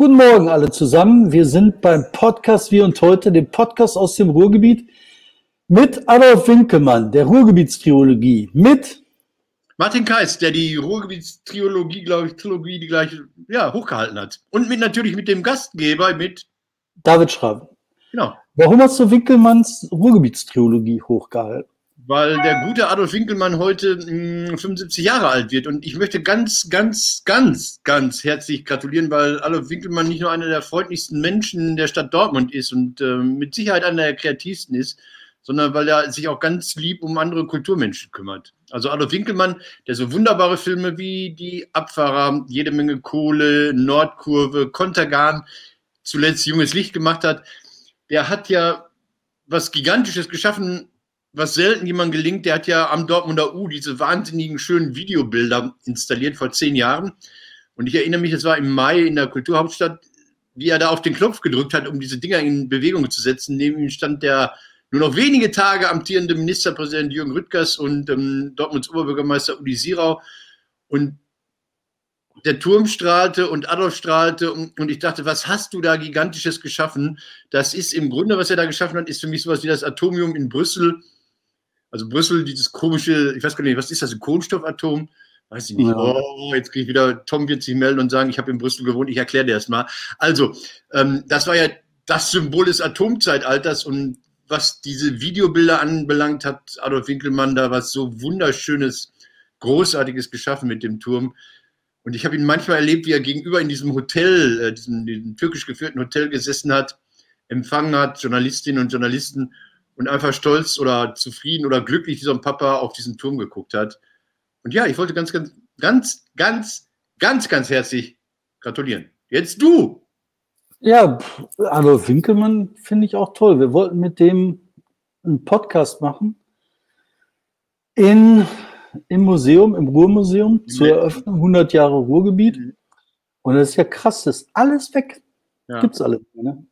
Guten Morgen alle zusammen. Wir sind beim Podcast Wir und heute, dem Podcast aus dem Ruhrgebiet mit Adolf Winkelmann, der Ruhrgebietstriologie, mit Martin Kais, der die Ruhrgebietstriologie, glaube ich, Trilogie, die gleiche, ja, hochgehalten hat. Und mit natürlich mit dem Gastgeber, mit David Schraben. Genau. Warum hast du Winkelmanns Ruhrgebietstriologie hochgehalten? Weil der gute Adolf Winkelmann heute mh, 75 Jahre alt wird. Und ich möchte ganz, ganz, ganz, ganz herzlich gratulieren, weil Adolf Winkelmann nicht nur einer der freundlichsten Menschen der Stadt Dortmund ist und äh, mit Sicherheit einer der kreativsten ist, sondern weil er sich auch ganz lieb um andere Kulturmenschen kümmert. Also Adolf Winkelmann, der so wunderbare Filme wie Die Abfahrer, Jede Menge Kohle, Nordkurve, Kontergan, zuletzt Junges Licht gemacht hat, der hat ja was Gigantisches geschaffen, was selten jemand gelingt, der hat ja am Dortmunder U diese wahnsinnigen schönen Videobilder installiert vor zehn Jahren. Und ich erinnere mich, das war im Mai in der Kulturhauptstadt, wie er da auf den Knopf gedrückt hat, um diese Dinger in Bewegung zu setzen. Neben ihm stand der nur noch wenige Tage amtierende Ministerpräsident Jürgen Rüttgers und ähm, Dortmunds Oberbürgermeister Udi Sirau. Und der Turm strahlte und Adolf strahlte und, und, ich dachte, was hast du da Gigantisches geschaffen? Das ist im Grunde, was er da geschaffen hat, ist für mich sowas wie das Atomium in Brüssel also Brüssel, dieses komische, ich weiß gar nicht, was ist das, ein Kohlenstoffatom? Weiß ich nicht. Ja. Oh, jetzt kriege ich wieder, Tom wird sich melden und sagen, ich habe in Brüssel gewohnt, ich erkläre dir das mal. Also, ähm, das war ja das Symbol des Atomzeitalters und was diese Videobilder anbelangt, hat Adolf Winkelmann da was so wunderschönes, großartiges geschaffen mit dem Turm. Und ich habe ihn manchmal erlebt, wie er gegenüber in diesem Hotel, äh, diesem, diesem türkisch geführten Hotel gesessen hat, empfangen hat, Journalistinnen und Journalisten und einfach stolz oder zufrieden oder glücklich wie so ein Papa auf diesen Turm geguckt hat. Und ja, ich wollte ganz, ganz, ganz, ganz, ganz, ganz herzlich gratulieren. Jetzt du! Ja, Adolf Winkelmann finde ich auch toll. Wir wollten mit dem einen Podcast machen in, im Museum, im Ruhrmuseum zur Eröffnung 100 Jahre Ruhrgebiet. Mhm. Und das ist ja krass, das ist alles weg. Ja. Gibt's alles. Ne?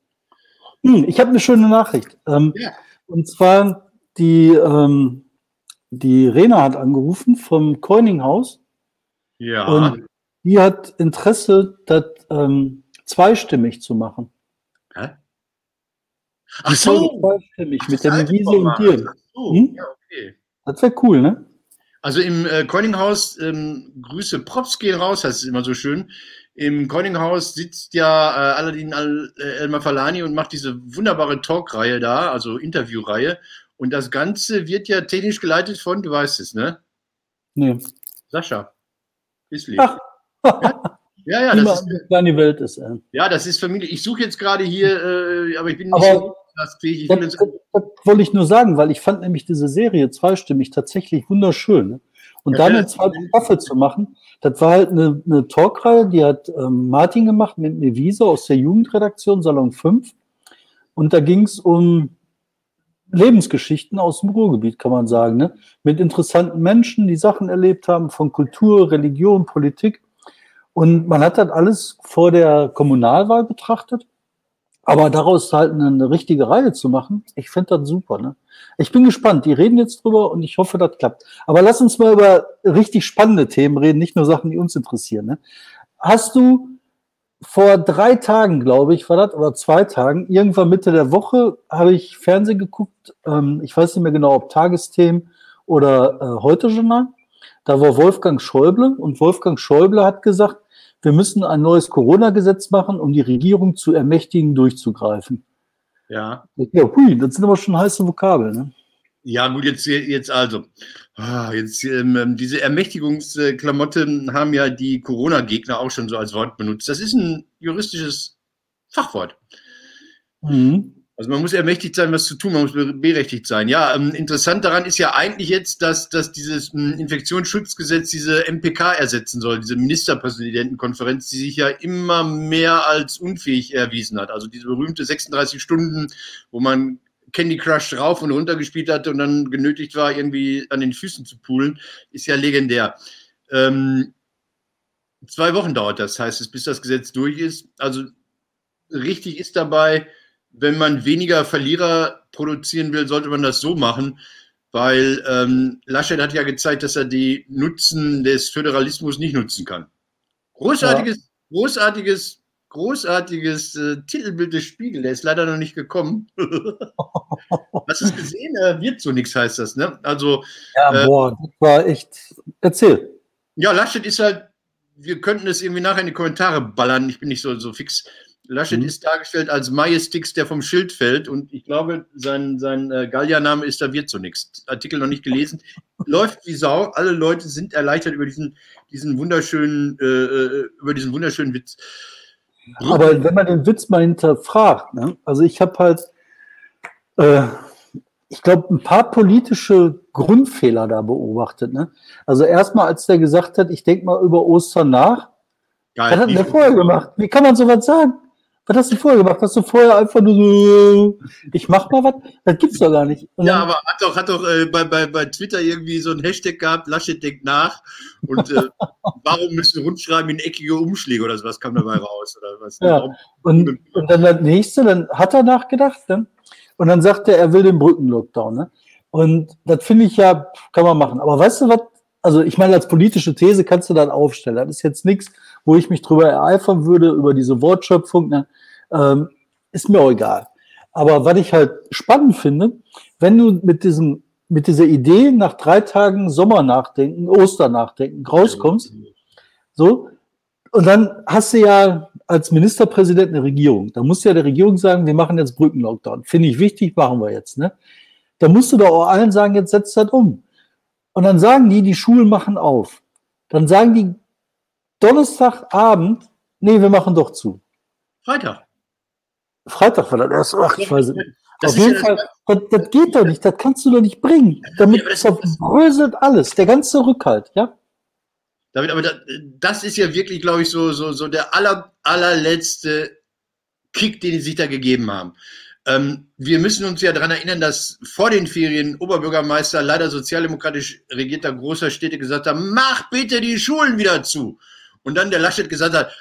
Hm, ich habe eine schöne Nachricht. Ähm, ja. Und zwar die, ähm, die Rena hat angerufen vom Coininghaus. Ja. Und die hat Interesse, das ähm, zweistimmig zu machen. Hä? Ach so. Zweistimmig Ach, mit der Wiese und dir. So. Hm? Ja, okay. Das wäre cool, ne? Also im äh, Coininghaus, ähm, Grüße, Props gehen raus, heißt es immer so schön. Im Coininghaus sitzt ja äh, Aladdin Al äh, Elmar Falani und macht diese wunderbare Talkreihe da, also Interviewreihe. Und das Ganze wird ja technisch geleitet von, du weißt es, ne? Nee. Sascha. Isli. Ja? ja, ja, das ist, kleine Welt ist. Äh. Ja, das ist Familie. Ich suche jetzt gerade hier, äh, aber ich bin nicht aber so das, ich das, das, das, wollte ich nur sagen, weil ich fand nämlich diese Serie zweistimmig tatsächlich wunderschön. Und dann eine zweite Staffel zu machen, das war halt eine, eine Talkreihe, die hat ähm, Martin gemacht mit Wiese aus der Jugendredaktion Salon 5. Und da ging es um Lebensgeschichten aus dem Ruhrgebiet, kann man sagen, ne? mit interessanten Menschen, die Sachen erlebt haben, von Kultur, Religion, Politik. Und man hat das alles vor der Kommunalwahl betrachtet. Aber daraus halt eine, eine richtige Reihe zu machen, ich finde das super. Ne? Ich bin gespannt. Die reden jetzt drüber und ich hoffe, das klappt. Aber lass uns mal über richtig spannende Themen reden, nicht nur Sachen, die uns interessieren. Ne? Hast du vor drei Tagen, glaube ich, war das, oder zwei Tagen, irgendwann Mitte der Woche, habe ich Fernsehen geguckt. Ähm, ich weiß nicht mehr genau, ob Tagesthemen oder äh, heute Journal. Da war Wolfgang Schäuble und Wolfgang Schäuble hat gesagt, wir müssen ein neues Corona-Gesetz machen, um die Regierung zu ermächtigen, durchzugreifen. Ja. Ja, hui, das sind aber schon heiße Vokabeln. Ne? Ja, gut, jetzt, jetzt also. Ah, jetzt, ähm, diese Ermächtigungsklamotte haben ja die Corona-Gegner auch schon so als Wort benutzt. Das ist ein juristisches Fachwort. Mhm. Also man muss ermächtigt sein, was zu tun, man muss berechtigt sein. Ja, ähm, interessant daran ist ja eigentlich jetzt, dass, dass dieses ähm, Infektionsschutzgesetz diese MPK ersetzen soll, diese Ministerpräsidentenkonferenz, die sich ja immer mehr als unfähig erwiesen hat. Also diese berühmte 36 Stunden, wo man Candy Crush rauf und runter gespielt hatte und dann genötigt war, irgendwie an den Füßen zu poolen, ist ja legendär. Ähm, zwei Wochen dauert das, heißt es, bis das Gesetz durch ist. Also richtig ist dabei, wenn man weniger Verlierer produzieren will, sollte man das so machen, weil ähm, Laschet hat ja gezeigt, dass er die Nutzen des Föderalismus nicht nutzen kann. Großartiges, ja. großartiges großartiges äh, Titelbild des Spiegel. Der ist leider noch nicht gekommen. Hast du es gesehen? Äh, wird so nichts, heißt das, ne? Also. Ja, äh, boah, das war echt. Erzähl. Ja, Laschet ist halt, wir könnten es irgendwie nachher in die Kommentare ballern. Ich bin nicht so, so fix. Laschet mhm. ist dargestellt als Majestix, der vom Schild fällt. Und ich glaube, sein, sein äh, Galliername ist, da wird so nichts. Artikel noch nicht gelesen. Läuft wie Sau. Alle Leute sind erleichtert über diesen, diesen wunderschönen, äh, äh über diesen wunderschönen Witz. Aber wenn man den Witz mal hinterfragt, ne? also ich habe halt, äh, ich glaube, ein paar politische Grundfehler da beobachtet. Ne? Also erstmal, als der gesagt hat, ich denke mal über Ostern nach, Geil, hat der vorher gemacht? Wie kann man sowas sagen? Was hast du vorher gemacht? Hast du vorher einfach nur so, ich mach mal was? Das gibt's doch gar nicht. Und ja, aber hat doch, hat doch äh, bei, bei, bei Twitter irgendwie so ein Hashtag gehabt, Laschet denkt nach. Und äh, warum müssen rundschreiben in eckige Umschläge oder sowas kam dabei raus? Oder was? Ja. Und, und dann das nächste, dann hat er nachgedacht, ne? Und dann sagt er, er will den Brückenlockdown, ne? Und das finde ich ja, kann man machen. Aber weißt du was? Also ich meine, als politische These kannst du dann aufstellen. Das ist jetzt nichts, wo ich mich drüber ereifern würde, über diese Wortschöpfung. Ne? Ähm, ist mir auch egal. Aber was ich halt spannend finde, wenn du mit diesem, mit dieser Idee nach drei Tagen Sommer nachdenken, Oster nachdenken, rauskommst, so, und dann hast du ja als Ministerpräsident eine Regierung. Da musst du ja der Regierung sagen, wir machen jetzt Brückenlockdown. Finde ich wichtig, machen wir jetzt, ne? Da musst du doch auch allen sagen, jetzt setzt das um. Und dann sagen die, die Schulen machen auf. Dann sagen die Donnerstagabend, nee, wir machen doch zu. Freitag. Freitag war das erst. Ach, ich weiß nicht. Das Auf jeden ja Fall, das, das, geht doch nicht, das kannst du doch nicht bringen. Damit ja, bröselt alles, der ganze Rückhalt, ja? David, aber das, das ist ja wirklich, glaube ich, so, so, so der aller, allerletzte Kick, den sie sich da gegeben haben. Ähm, wir müssen uns ja daran erinnern, dass vor den Ferien Oberbürgermeister leider sozialdemokratisch regierter großer Städte gesagt haben, mach bitte die Schulen wieder zu und dann der Laschet gesagt hat,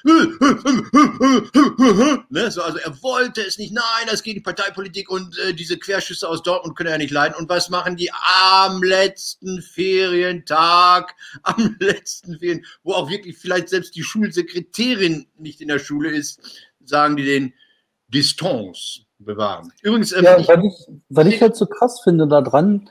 ne, so, also er wollte es nicht, nein, das geht die Parteipolitik und äh, diese Querschüsse aus Dortmund können er nicht leiden. Und was machen die am letzten Ferientag, am letzten Ferien, wo auch wirklich vielleicht selbst die Schulsekretärin nicht in der Schule ist, sagen die den Distanz bewahren. Übrigens, ähm, ja, weil ich, weil ich halt so krass finde daran,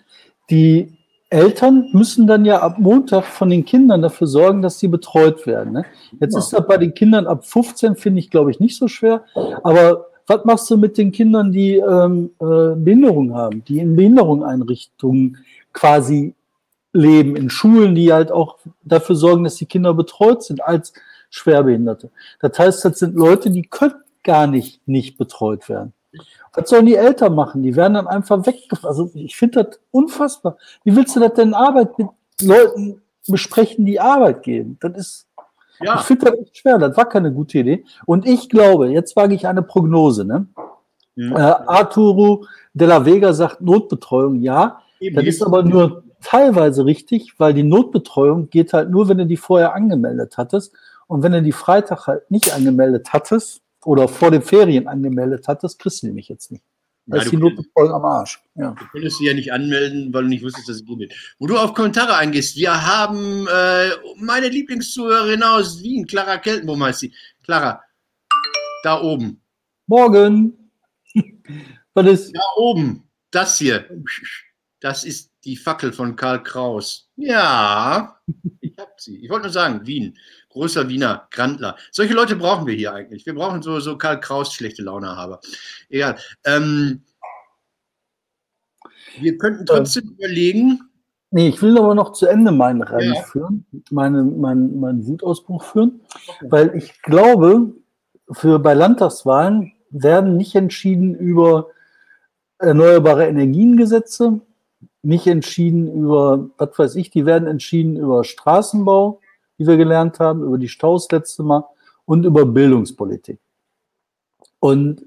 die Eltern müssen dann ja ab Montag von den Kindern dafür sorgen, dass sie betreut werden. Ne? Jetzt ja. ist das bei den Kindern ab 15, finde ich, glaube ich, nicht so schwer. Aber was machst du mit den Kindern, die ähm, äh, Behinderung haben, die in Behinderungseinrichtungen quasi leben, in Schulen, die halt auch dafür sorgen, dass die Kinder betreut sind als Schwerbehinderte. Das heißt, das sind Leute, die können gar nicht nicht betreut werden. Was sollen die Eltern machen? Die werden dann einfach weggefahren. Also ich finde das unfassbar. Wie willst du das denn Arbeit mit Leuten besprechen, die Arbeit gehen? Das ist, ja. ich finde das echt schwer. Das war keine gute Idee. Und ich glaube, jetzt wage ich eine Prognose. Ne? Mhm. Äh, Arturo de la Vega sagt Notbetreuung, ja. Eben. Das ist aber nur teilweise richtig, weil die Notbetreuung geht halt nur, wenn du die vorher angemeldet hattest. Und wenn du die Freitag halt nicht angemeldet hattest, oder vor den Ferien angemeldet hat, das kriegst du nämlich jetzt nicht. Da ist die Note voll am Arsch. Ja. Du konntest sie ja nicht anmelden, weil du nicht wusstest, dass es geht. Wo du auf Kommentare eingehst, wir haben äh, meine Lieblingszuhörerin aus Wien, Clara Keltenbohm heißt sie. Clara, da oben. Morgen. Was ist? Da oben, das hier. Das ist die Fackel von Karl Kraus. Ja, ich hab sie. Ich wollte nur sagen, Wien großer Wiener Grandler. Solche Leute brauchen wir hier eigentlich. Wir brauchen so, so Karl Kraus schlechte Laune haben. Egal. Ähm, wir könnten trotzdem ähm, überlegen. Nee, ich will aber noch zu Ende meinen Rennen ja. führen, meine, mein, meinen Wutausbruch führen, okay. weil ich glaube, für bei Landtagswahlen werden nicht entschieden über erneuerbare Energiengesetze, nicht entschieden über, was weiß ich, die werden entschieden über Straßenbau, die wir gelernt haben, über die Staus letzte Mal und über Bildungspolitik. Und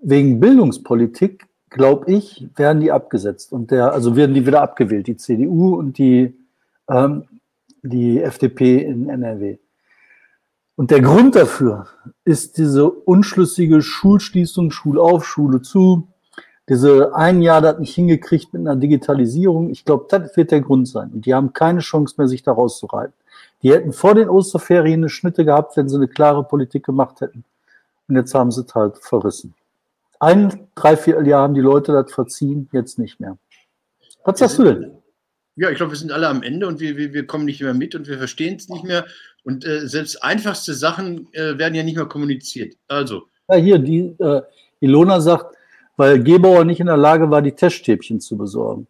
wegen Bildungspolitik, glaube ich, werden die abgesetzt und der, also werden die wieder abgewählt, die CDU und die, ähm, die FDP in NRW. Und der Grund dafür ist diese unschlüssige Schulschließung, Schulauf, Schule zu, diese ein Jahr das nicht hingekriegt mit einer Digitalisierung. Ich glaube, das wird der Grund sein. Und die haben keine Chance mehr, sich da rauszureiten. Die hätten vor den Osterferien eine Schnitte gehabt, wenn sie eine klare Politik gemacht hätten. Und jetzt haben sie es halt verrissen. Ein, drei, vier Jahre haben die Leute das verziehen, jetzt nicht mehr. Was sagst du denn? Ja, ich glaube, wir sind alle am Ende und wir, wir, wir kommen nicht mehr mit und wir verstehen es nicht mehr. Und äh, selbst einfachste Sachen äh, werden ja nicht mehr kommuniziert. Also. Ja, hier, die äh, Ilona sagt, weil Gebauer nicht in der Lage war, die Teststäbchen zu besorgen.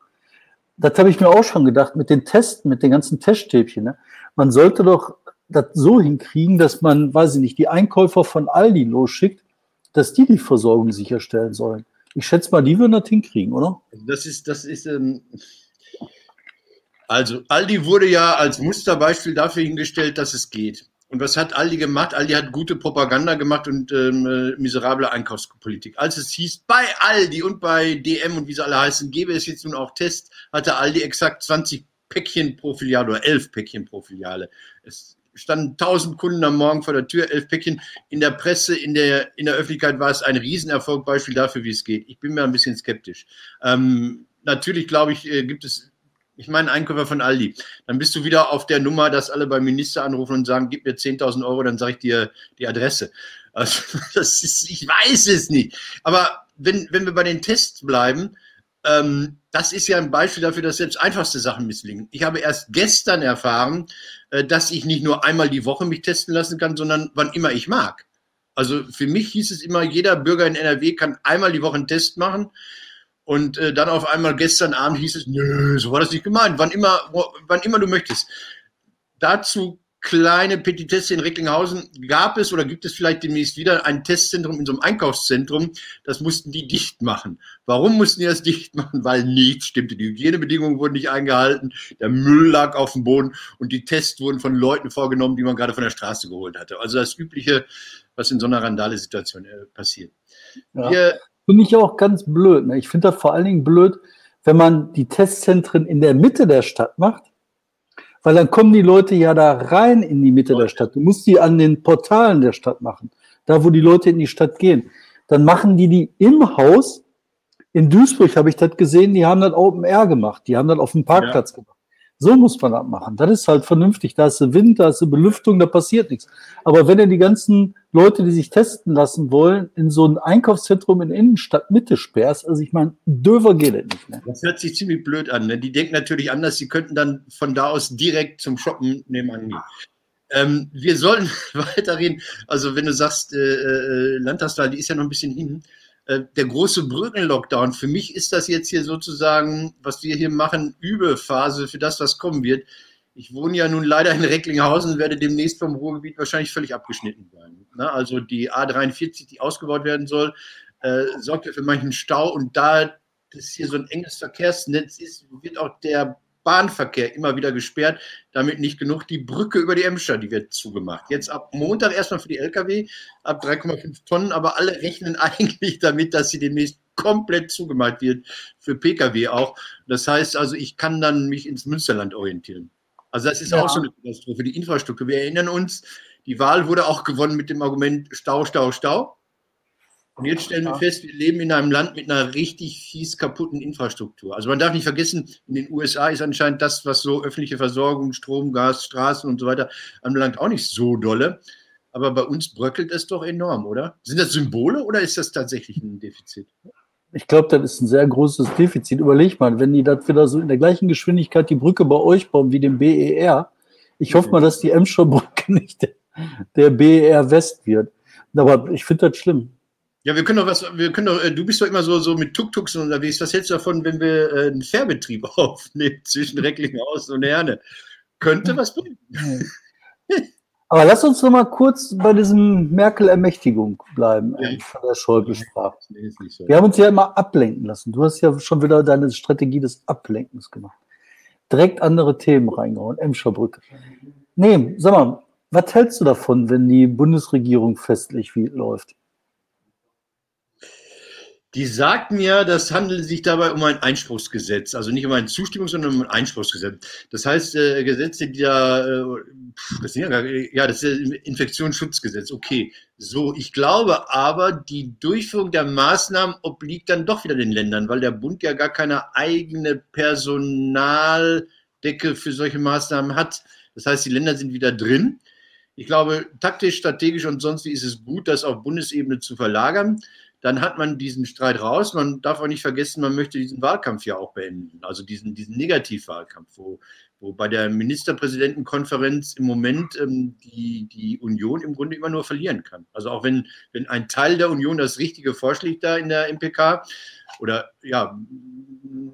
Das habe ich mir auch schon gedacht, mit den Testen, mit den ganzen Teststäbchen. Ne? Man sollte doch das so hinkriegen, dass man, weiß ich nicht, die Einkäufer von Aldi losschickt, dass die die Versorgung sicherstellen sollen. Ich schätze mal, die würden das hinkriegen, oder? Das ist, das ist, ähm, also Aldi wurde ja als Musterbeispiel dafür hingestellt, dass es geht. Und was hat Aldi gemacht? Aldi hat gute Propaganda gemacht und ähm, äh, miserable Einkaufspolitik. Als es hieß, bei Aldi und bei DM und wie sie alle heißen, gäbe es jetzt nun auch Tests, hatte Aldi exakt 20 Päckchen pro Filiale oder 11 Päckchen pro Filiale. Es standen 1000 Kunden am Morgen vor der Tür, 11 Päckchen. In der Presse, in der, in der Öffentlichkeit war es ein Riesenerfolg, Beispiel dafür, wie es geht. Ich bin mir ein bisschen skeptisch. Ähm, natürlich, glaube ich, äh, gibt es ich meine Einkäufer von Aldi, dann bist du wieder auf der Nummer, dass alle beim Minister anrufen und sagen, gib mir 10.000 Euro, dann sage ich dir die Adresse. Also, das ist, ich weiß es nicht. Aber wenn, wenn wir bei den Tests bleiben, ähm, das ist ja ein Beispiel dafür, dass selbst einfachste Sachen misslingen. Ich habe erst gestern erfahren, äh, dass ich nicht nur einmal die Woche mich testen lassen kann, sondern wann immer ich mag. Also für mich hieß es immer, jeder Bürger in NRW kann einmal die Woche einen Test machen. Und äh, dann auf einmal gestern Abend hieß es, nö, so war das nicht gemeint, wann immer, wann immer du möchtest. Dazu kleine Petitesse in Recklinghausen gab es oder gibt es vielleicht demnächst wieder ein Testzentrum in so einem Einkaufszentrum. Das mussten die dicht machen. Warum mussten die das dicht machen? Weil nichts stimmte. Die Hygienebedingungen wurden nicht eingehalten, der Müll lag auf dem Boden und die Tests wurden von Leuten vorgenommen, die man gerade von der Straße geholt hatte. Also das Übliche, was in so einer Randale-Situation äh, passiert. Ja. Wir Finde ich auch ganz blöd. Ne? Ich finde das vor allen Dingen blöd, wenn man die Testzentren in der Mitte der Stadt macht, weil dann kommen die Leute ja da rein in die Mitte der Stadt. Du musst die an den Portalen der Stadt machen, da wo die Leute in die Stadt gehen. Dann machen die die im Haus. In Duisburg habe ich das gesehen, die haben das Open Air gemacht, die haben das auf dem Parkplatz ja. gemacht. So muss man das machen. Das ist halt vernünftig. Da ist Wind, da ist Belüftung, da passiert nichts. Aber wenn ihr die ganzen Leute, die sich testen lassen wollen, in so ein Einkaufszentrum in Innenstadt Mitte sperrst, also ich meine, döver geht es nicht mehr. Das hört sich ziemlich blöd an. Ne? Die denken natürlich anders, sie könnten dann von da aus direkt zum Shoppen nebenan gehen. Ähm, wir sollen weiterreden. Also, wenn du sagst, äh, äh, Landtagswahl, die ist ja noch ein bisschen hin. Äh, der große Brückenlockdown. Für mich ist das jetzt hier sozusagen, was wir hier machen, Übephase für das, was kommen wird. Ich wohne ja nun leider in Recklinghausen und werde demnächst vom Ruhrgebiet wahrscheinlich völlig abgeschnitten sein. Also die A43, die ausgebaut werden soll, äh, sorgt ja für manchen Stau und da das hier so ein enges Verkehrsnetz ist, wird auch der Bahnverkehr immer wieder gesperrt, damit nicht genug. Die Brücke über die Emscher, die wird zugemacht. Jetzt ab Montag erstmal für die Lkw, ab 3,5 Tonnen, aber alle rechnen eigentlich damit, dass sie demnächst komplett zugemacht wird, für Pkw auch. Das heißt also, ich kann dann mich ins Münsterland orientieren. Also das ist ja. auch so eine Katastrophe, die Infrastruktur. Wir erinnern uns, die Wahl wurde auch gewonnen mit dem Argument Stau, Stau, Stau. Und jetzt stellen wir fest, wir leben in einem Land mit einer richtig fies kaputten Infrastruktur. Also man darf nicht vergessen, in den USA ist anscheinend das, was so öffentliche Versorgung, Strom, Gas, Straßen und so weiter anbelangt, auch nicht so dolle. Aber bei uns bröckelt es doch enorm, oder? Sind das Symbole oder ist das tatsächlich ein Defizit? Ich glaube, das ist ein sehr großes Defizit. Überleg mal, wenn die das wieder so in der gleichen Geschwindigkeit die Brücke bei euch bauen wie dem BER. Ich hoffe mal, dass die Emscher Brücke nicht der, der BER West wird. Aber ich finde das schlimm. Ja, wir können doch was, wir können doch, äh, du bist doch immer so, so mit Tuk-Tuks unterwegs. Was hältst du davon, wenn wir äh, einen Fährbetrieb aufnehmen zwischen Recklinghausen und Herne? Könnte was bringen. Aber lass uns noch mal kurz bei diesem Merkel-Ermächtigung bleiben, ja. von der Schäuble sprach. So. Wir haben uns ja immer ablenken lassen. Du hast ja schon wieder deine Strategie des Ablenkens gemacht. Direkt andere Themen reingehauen, Emscherbrücke. Nee, sag mal, was hältst du davon, wenn die Bundesregierung festlich wie läuft? Die sagt mir, das handelt sich dabei um ein Einspruchsgesetz, also nicht um ein Zustimmungs-, sondern um ein Einspruchsgesetz. Das heißt, äh, Gesetze, die da, äh, das sind ja, ja, das ist ja Infektionsschutzgesetz, okay. So, ich glaube aber, die Durchführung der Maßnahmen obliegt dann doch wieder den Ländern, weil der Bund ja gar keine eigene Personaldecke für solche Maßnahmen hat. Das heißt, die Länder sind wieder drin. Ich glaube, taktisch, strategisch und sonst wie ist es gut, das auf Bundesebene zu verlagern. Dann hat man diesen Streit raus. Man darf auch nicht vergessen, man möchte diesen Wahlkampf ja auch beenden. Also diesen, diesen Negativwahlkampf, wo, wo bei der Ministerpräsidentenkonferenz im Moment ähm, die, die Union im Grunde immer nur verlieren kann. Also auch wenn, wenn ein Teil der Union das Richtige vorschlägt da in der MPK oder ja,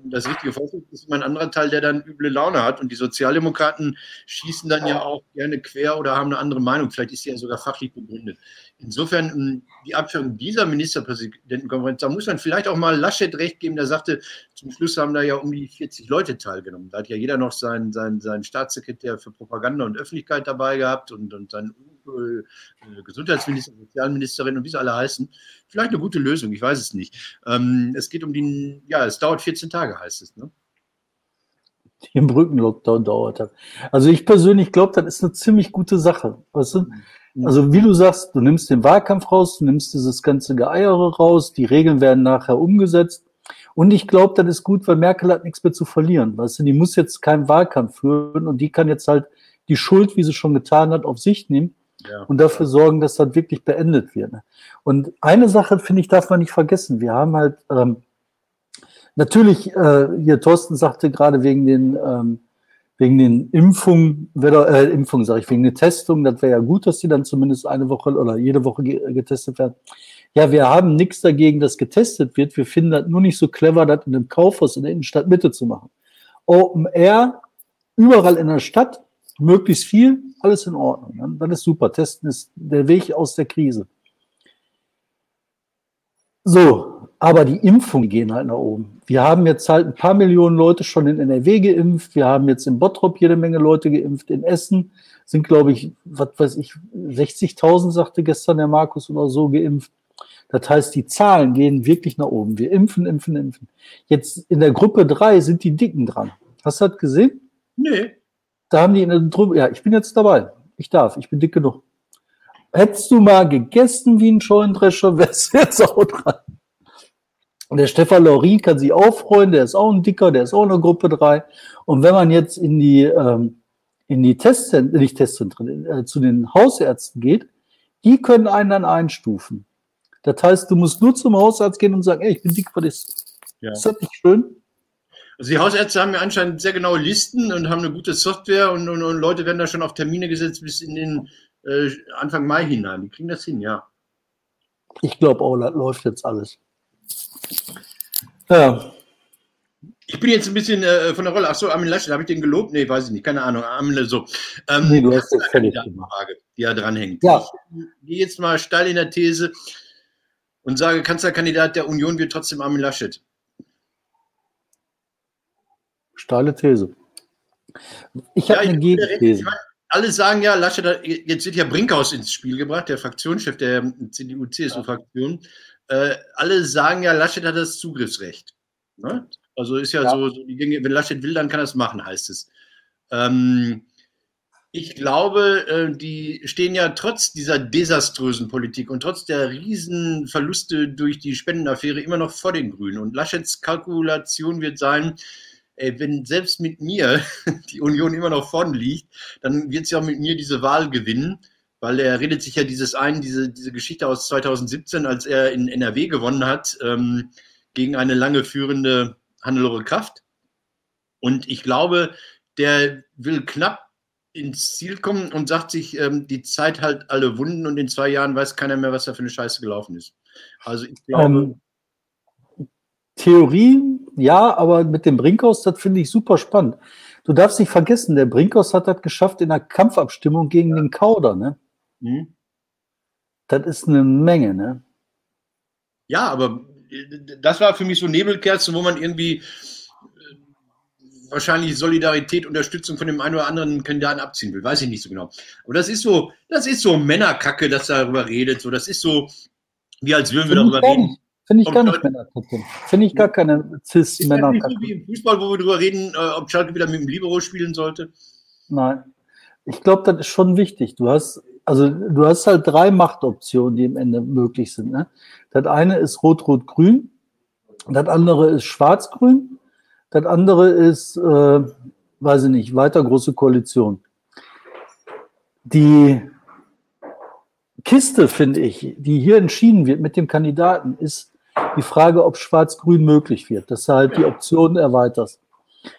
das richtige Vorschlag ist immer ein anderer Teil, der dann üble Laune hat. Und die Sozialdemokraten schießen dann ja auch gerne quer oder haben eine andere Meinung. Vielleicht ist sie ja sogar fachlich begründet. Insofern ähm, die Abführung dieser Ministerpräsidentenkonferenz, da muss man vielleicht auch mal Laschet recht geben, der sagte, zum Schluss haben da ja um die 40 Leute teilgenommen. Da hat ja jeder noch seinen, seinen, seinen Staatssekretär für Propaganda und Öffentlichkeit dabei gehabt und, und seinen äh, Gesundheitsminister, Sozialministerin und wie sie alle heißen. Vielleicht eine gute Lösung, ich weiß es nicht. Ähm, es geht um die, ja, es dauert 14 Tage, heißt es. Ne? Den Brückenlockdown dauert das. Also ich persönlich glaube, das ist eine ziemlich gute Sache. Weißt du? Mhm. Also wie du sagst, du nimmst den Wahlkampf raus, du nimmst dieses ganze Geeiere raus, die Regeln werden nachher umgesetzt. Und ich glaube, das ist gut, weil Merkel hat nichts mehr zu verlieren. Weißt du, die muss jetzt keinen Wahlkampf führen und die kann jetzt halt die Schuld, wie sie schon getan hat, auf sich nehmen und dafür sorgen, dass das wirklich beendet wird. Und eine Sache, finde ich, darf man nicht vergessen. Wir haben halt ähm, natürlich, äh, hier Thorsten sagte gerade wegen den, ähm, wegen den Impfungen, äh, Impfungen sage ich, wegen den Testungen, das wäre ja gut, dass die dann zumindest eine Woche oder jede Woche getestet werden. Ja, wir haben nichts dagegen, dass getestet wird. Wir finden das nur nicht so clever, das in einem Kaufhaus in der Innenstadt Mitte zu machen. Open Air, überall in der Stadt, möglichst viel, alles in Ordnung. Ne? Dann ist super. Testen ist der Weg aus der Krise. So, aber die Impfungen gehen halt nach oben. Wir haben jetzt halt ein paar Millionen Leute schon in NRW geimpft. Wir haben jetzt in Bottrop jede Menge Leute geimpft. In Essen sind, glaube ich, was weiß ich, 60.000, sagte gestern der Markus oder so, geimpft. Das heißt, die Zahlen gehen wirklich nach oben. Wir impfen, impfen, impfen. Jetzt in der Gruppe 3 sind die Dicken dran. Hast du das gesehen? Nee. Da haben die in der Drüber, ja, ich bin jetzt dabei. Ich darf, ich bin dick genug. Hättest du mal gegessen wie ein Scheunendrescher, wärst du jetzt auch dran. Und der Stefan Laurie kann sich auch freuen, der ist auch ein Dicker, der ist auch in der Gruppe 3. Und wenn man jetzt in die, ähm, in die Testzentren, nicht Testzentren, äh, zu den Hausärzten geht, die können einen dann einstufen. Das heißt, du musst nur zum Hausarzt gehen und sagen, ey, ich bin dick, was ist? Ja. Ist das nicht schön? Also die Hausärzte haben ja anscheinend sehr genaue Listen und haben eine gute Software und, und, und Leute werden da schon auf Termine gesetzt bis in den äh, Anfang Mai hinein. Die kriegen das hin, ja. Ich glaube auch, das läuft jetzt alles. Ja. Ich bin jetzt ein bisschen äh, von der Rolle. Achso, Armin Laschet, habe ich den gelobt? Nee, weiß ich nicht, keine Ahnung. Armin, so. Ähm, nee, du hast das völlig Frage, die da dranhängt. Ja. Ich gehe jetzt mal steil in der These und sage, Kanzlerkandidat der Union wird trotzdem Armin Laschet. Steile These. Ich habe ja, eine Gegenthese. Alle sagen ja, Laschet, jetzt wird ja Brinkhaus ins Spiel gebracht, der Fraktionschef der CDU-CSU-Fraktion. Äh, alle sagen ja, Laschet hat das Zugriffsrecht. Ne? Also ist ja, ja. So, so, wenn Laschet will, dann kann er es machen, heißt es. Ähm, ich glaube, äh, die stehen ja trotz dieser desaströsen Politik und trotz der Riesenverluste durch die Spendenaffäre immer noch vor den Grünen. Und Laschets Kalkulation wird sein, ey, wenn selbst mit mir die Union immer noch vorne liegt, dann wird sie auch mit mir diese Wahl gewinnen, weil er redet sich ja dieses ein, diese, diese Geschichte aus 2017, als er in NRW gewonnen hat, ähm, gegen eine lange führende Hannelore Kraft. Und ich glaube, der will knapp ins Ziel kommen und sagt sich, ähm, die Zeit halt alle Wunden und in zwei Jahren weiß keiner mehr, was da für eine Scheiße gelaufen ist. Also ich glaube. Um, ähm, Theorie ja, aber mit dem Brinkhaus, das finde ich super spannend. Du darfst nicht vergessen, der Brinkhaus hat das geschafft in der Kampfabstimmung gegen den Kauder, ne? Mhm. Das ist eine Menge, ne? Ja, aber das war für mich so Nebelkerzen, wo man irgendwie äh, wahrscheinlich Solidarität, Unterstützung von dem einen oder anderen Kandidaten abziehen will. Weiß ich nicht so genau. Aber das ist so, das ist so Männerkacke, dass darüber redet. So, das ist so, wie als würden wir darüber reden. Finde ich gar nicht Männerkacke. Finde ich gar keine Cis-Männerkacke. Ist wie im Fußball, wo wir darüber reden, äh, ob Schalke wieder mit dem Libero spielen sollte? Nein. Ich glaube, das ist schon wichtig. Du hast, also du hast halt drei Machtoptionen, die im Ende möglich sind. Ne? Das eine ist Rot-Rot-Grün, das andere ist Schwarz-Grün, das andere ist, äh, weiß ich nicht, weiter große Koalition. Die Kiste, finde ich, die hier entschieden wird mit dem Kandidaten, ist die Frage, ob Schwarz-Grün möglich wird, dass du halt die Optionen erweiterst.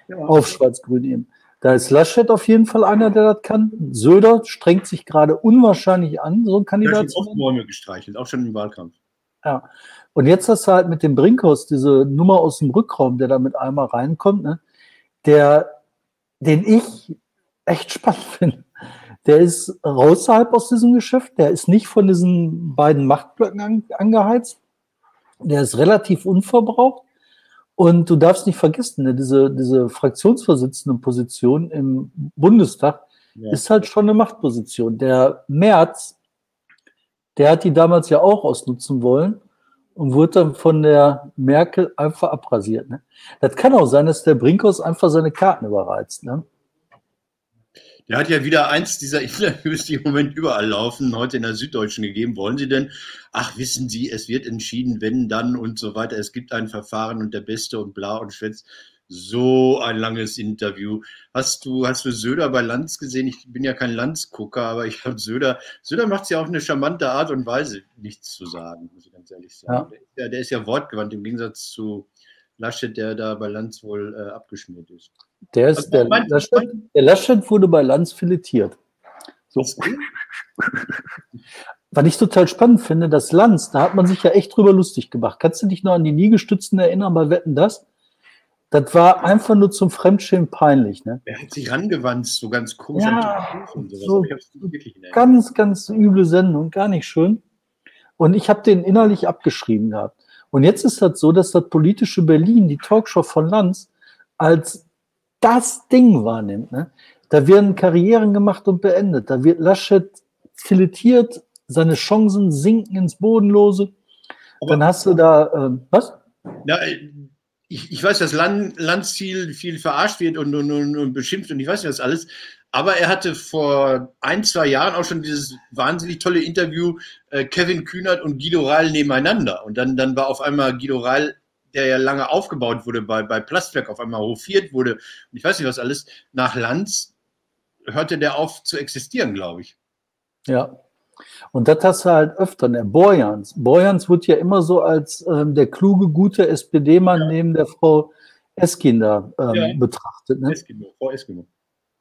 Ja. Auf Schwarz-Grün eben. Da ist Laschet auf jeden Fall einer, der das kann. Söder strengt sich gerade unwahrscheinlich an, so ein Kandidat zu Bäume gestreichelt, auch schon im Wahlkampf. Ja. Und jetzt hast du halt mit dem Brinkhaus diese Nummer aus dem Rückraum, der da mit einmal reinkommt, ne? der, den ich echt spannend finde. Der ist außerhalb aus diesem Geschäft, der ist nicht von diesen beiden Machtblöcken an, angeheizt. Der ist relativ unverbraucht. Und du darfst nicht vergessen, ne, diese, diese Fraktionsvorsitzendenposition im Bundestag ja. ist halt schon eine Machtposition. Der Merz, der hat die damals ja auch ausnutzen wollen und wurde dann von der Merkel einfach abrasiert. Ne? Das kann auch sein, dass der Brinkhaus einfach seine Karten überreizt. Ne? Der hat ja wieder eins dieser Interviews, die im Moment überall laufen, heute in der Süddeutschen gegeben. Wollen Sie denn? Ach, wissen Sie, es wird entschieden, wenn, dann und so weiter. Es gibt ein Verfahren und der Beste und bla und schwätzt. So ein langes Interview. Hast du, hast du Söder bei Lanz gesehen? Ich bin ja kein Lanz-Gucker, aber ich habe Söder, Söder macht es ja auf eine charmante Art und Weise, nichts zu sagen, muss ich ganz ehrlich sagen. Ja. Der, ist ja, der ist ja wortgewandt im Gegensatz zu Laschet, der da bei Lanz wohl äh, abgeschmiert ist. Der, ist, der, Laschet, der Laschet wurde bei Lanz filetiert. So. Was ich total spannend finde, das Lanz, da hat man sich ja echt drüber lustig gemacht. Kannst du dich noch an die Liegestützen erinnern bei Wetten das? Das war einfach nur zum Fremdschirm peinlich. Ne? Er hat sich rangewandt, so ganz komisch. Ja, so ganz, ganz üble Sendung, gar nicht schön. Und ich habe den innerlich abgeschrieben gehabt. Und jetzt ist das so, dass das politische Berlin die Talkshow von Lanz als das Ding wahrnimmt. Ne? Da werden Karrieren gemacht und beendet. Da wird Laschet filetiert, seine Chancen sinken ins Bodenlose. Aber Dann hast du da, äh, was? Ja, ich, ich weiß, dass Land, Landsziel viel verarscht wird und, und, und, und beschimpft und ich weiß nicht was alles. Aber er hatte vor ein, zwei Jahren auch schon dieses wahnsinnig tolle Interview äh, Kevin Kühnert und Guido Reil nebeneinander. Und dann, dann war auf einmal Guido Reil, der ja lange aufgebaut wurde bei, bei Plastwerk, auf einmal hofiert wurde. Und ich weiß nicht was alles. Nach Lanz hörte der auf zu existieren, glaube ich. Ja. Und das hast du halt öfter, der Borjans. Borjans wird ja immer so als ähm, der kluge, gute SPD-Mann ja. neben der Frau Eskinder ähm, ja. betrachtet. Ne? Eskimo, Frau Eskimo.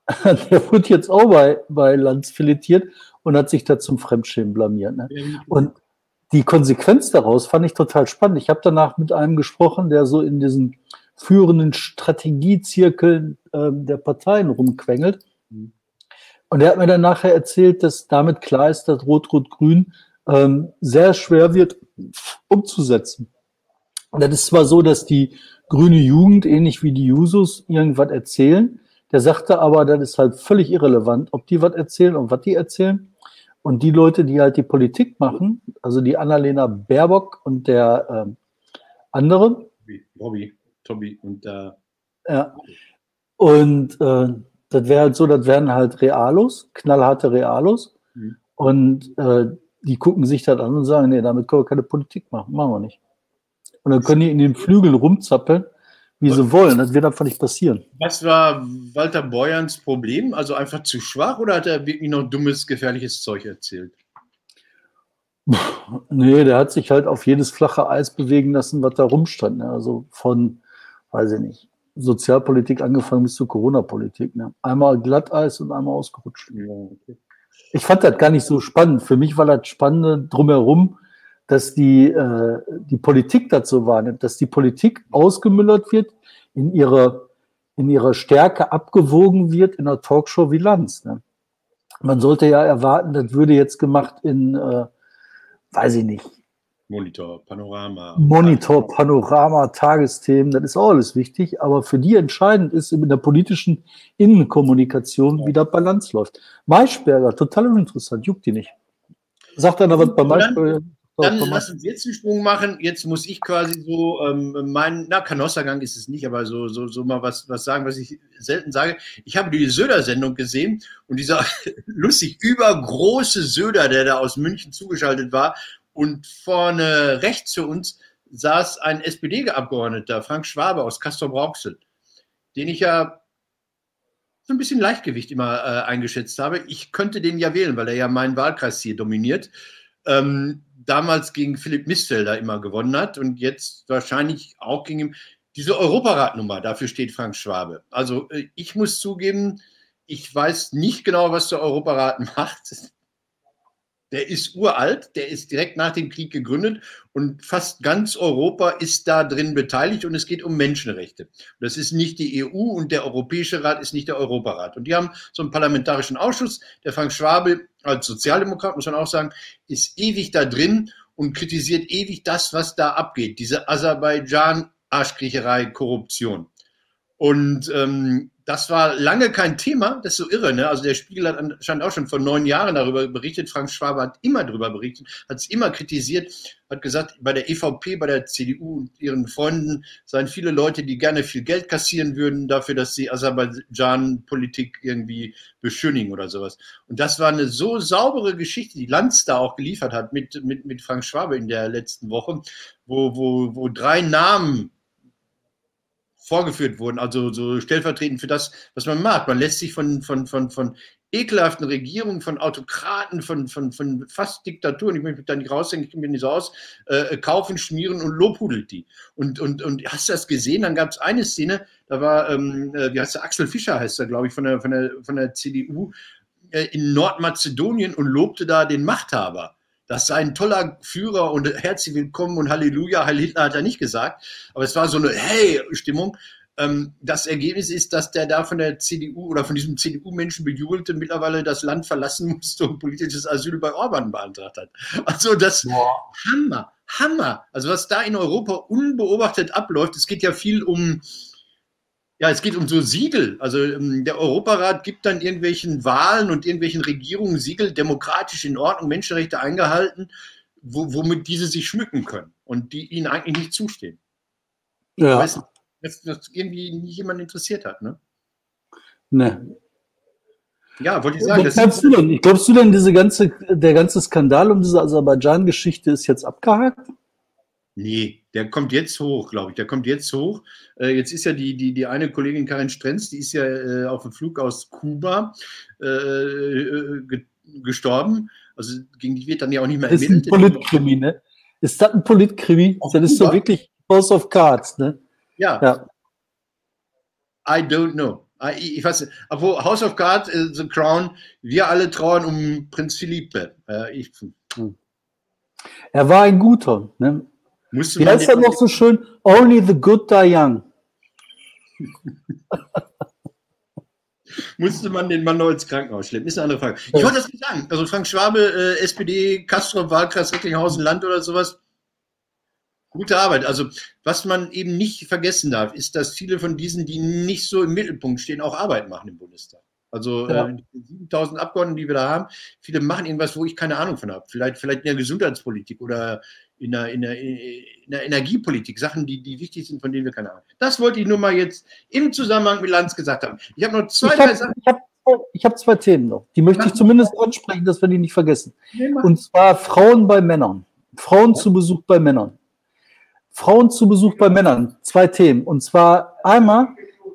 der wird jetzt auch bei, bei Lanz filetiert und hat sich da zum Fremdschämen blamiert. Ne? Und die Konsequenz daraus fand ich total spannend. Ich habe danach mit einem gesprochen, der so in diesen führenden Strategiezirkeln äh, der Parteien rumquengelt. Mhm. Und er hat mir dann nachher erzählt, dass damit klar ist, dass Rot-Rot-Grün ähm, sehr schwer wird umzusetzen. Und das ist zwar so, dass die grüne Jugend, ähnlich wie die Jusos, irgendwas erzählen, der sagte aber, das ist halt völlig irrelevant, ob die was erzählen und was die erzählen. Und die Leute, die halt die Politik machen, also die Annalena Baerbock und der ähm, andere. Bobby, Tobi und der. Äh, ja. Und äh, das wäre halt so, das wären halt Realos, knallharte Realos. Mhm. Und äh, die gucken sich das an und sagen, nee, damit können wir keine Politik machen, machen wir nicht. Und dann können die in den Flügeln rumzappeln wie sie wollen. Das wird einfach nicht passieren. Was war Walter Beuerns Problem? Also einfach zu schwach oder hat er wirklich noch dummes, gefährliches Zeug erzählt? Nee, der hat sich halt auf jedes flache Eis bewegen lassen, was da rumstand. Ne? Also von, weiß ich nicht, Sozialpolitik angefangen bis zur Corona-Politik. Ne? Einmal Glatteis und einmal ausgerutscht. Ja, okay. Ich fand das gar nicht so spannend. Für mich war das Spannende drumherum, dass die, äh, die Politik dazu wahrnimmt, dass die Politik ausgemüllert wird, in ihrer, in ihrer Stärke abgewogen wird in einer Talkshow wie Lanz. Ne? Man sollte ja erwarten, das würde jetzt gemacht in, äh, weiß ich nicht. Monitor, Panorama. Monitor, Panorama, Tagesthemen, das ist auch alles wichtig, aber für die entscheidend ist in der politischen Innenkommunikation, wie das Balance läuft. Maischberger, total uninteressant, juckt die nicht. Sagt einer was bei Maischberger? Dann lass uns jetzt einen Sprung machen. Jetzt muss ich quasi so ähm, mein, na, Kanossergang ist es nicht, aber so, so, so mal was, was sagen, was ich selten sage. Ich habe die Söder-Sendung gesehen und dieser lustig übergroße Söder, der da aus München zugeschaltet war und vorne rechts für uns saß ein SPD-Abgeordneter, Frank Schwabe aus Castor Brauxel, den ich ja so ein bisschen Leichtgewicht immer äh, eingeschätzt habe. Ich könnte den ja wählen, weil er ja meinen Wahlkreis hier dominiert. Ähm, damals gegen Philipp Mistfelder immer gewonnen hat und jetzt wahrscheinlich auch gegen ihn. Diese Europaratnummer, dafür steht Frank Schwabe. Also äh, ich muss zugeben, ich weiß nicht genau, was der Europarat macht. Der ist uralt, der ist direkt nach dem Krieg gegründet und fast ganz Europa ist da drin beteiligt und es geht um Menschenrechte. Das ist nicht die EU und der Europäische Rat ist nicht der Europarat. Und die haben so einen parlamentarischen Ausschuss. Der Frank Schwabe als Sozialdemokrat, muss man auch sagen, ist ewig da drin und kritisiert ewig das, was da abgeht. Diese Aserbaidschan-Arschkriecherei, Korruption. Und ähm, das war lange kein Thema, das ist so irre. Ne? Also der Spiegel hat anscheinend auch schon vor neun Jahren darüber berichtet. Frank Schwabe hat immer darüber berichtet, hat es immer kritisiert, hat gesagt, bei der EVP, bei der CDU und ihren Freunden seien viele Leute, die gerne viel Geld kassieren würden dafür, dass sie Aserbaidschan-Politik irgendwie beschönigen oder sowas. Und das war eine so saubere Geschichte, die Lanz da auch geliefert hat mit, mit, mit Frank Schwabe in der letzten Woche, wo, wo, wo drei Namen vorgeführt wurden, also so stellvertretend für das, was man mag. Man lässt sich von, von, von, von ekelhaften Regierungen, von Autokraten, von, von, von fast Diktaturen, ich möchte mich da nicht raushängen, ich kenne mich nicht so aus, äh, kaufen, schmieren und lobhudelt die. Und, und, und hast du das gesehen? Dann gab es eine Szene, da war, ähm, äh, wie heißt der, Axel Fischer heißt er, glaube ich, von der, von der, von der CDU äh, in Nordmazedonien und lobte da den Machthaber. Das sei ein toller Führer und herzlich willkommen und Halleluja, Heil Hitler hat er nicht gesagt. Aber es war so eine Hey-Stimmung. Ähm, das Ergebnis ist, dass der da von der CDU oder von diesem CDU-Menschen bejubelte mittlerweile das Land verlassen musste und politisches Asyl bei Orban beantragt hat. Also das Boah. Hammer, Hammer. Also was da in Europa unbeobachtet abläuft, es geht ja viel um ja, es geht um so Siegel. Also ähm, der Europarat gibt dann irgendwelchen Wahlen und irgendwelchen Regierungen Siegel, demokratisch in Ordnung, Menschenrechte eingehalten, wo, womit diese sich schmücken können und die ihnen eigentlich nicht zustehen. Ja. Weiß, dass das irgendwie nicht jemand interessiert hat, ne? Ne. Ja, wollte ich sagen. Was glaubst du denn? Glaubst du denn, diese ganze, der ganze Skandal um diese Aserbaidschan-Geschichte ist jetzt abgehakt? Nee, der kommt jetzt hoch, glaube ich. Der kommt jetzt hoch. Äh, jetzt ist ja die, die, die eine Kollegin Karin Strenz, die ist ja äh, auf dem Flug aus Kuba äh, äh ge gestorben. Also gegen die wird dann ja auch nicht mehr ermittelt. Das ist ein Politkrimi, ne? Ist das ein Politkrimi? Auf das Kuba? ist so wirklich House of Cards, ne? Ja. ja. I don't know. Ich weiß nicht. Obwohl House of Cards, The Crown, wir alle trauern um Prinz Philippe. Uh, ich, hm. Er war ein guter, ne? Musste Wie heißt das noch so schön? Only the good die young. Musste man den Mann noch ins Krankenhaus schleppen? Ist eine andere Frage. Ich wollte das nicht sagen. Also Frank Schwabe, äh, SPD, Castro, Wahlkreis Recklinghausen, Land oder sowas. Gute Arbeit. Also, was man eben nicht vergessen darf, ist, dass viele von diesen, die nicht so im Mittelpunkt stehen, auch Arbeit machen im Bundestag. Also ja. äh, 7000 Abgeordneten, die wir da haben, viele machen irgendwas, wo ich keine Ahnung von habe. Vielleicht, vielleicht in der Gesundheitspolitik oder in der, in, der, in der Energiepolitik, Sachen, die, die wichtig sind, von denen wir keine Ahnung haben. Das wollte ich nur mal jetzt im Zusammenhang mit Lanz gesagt haben. Ich habe noch zwei, ich drei Sachen. Ich habe hab zwei Themen noch. Die möchte ich zumindest ansprechen, dass wir die nicht vergessen. Und zwar Frauen bei Männern. Frauen zu Besuch bei Männern. Frauen zu Besuch bei Männern. Zwei Themen. Und zwar einmal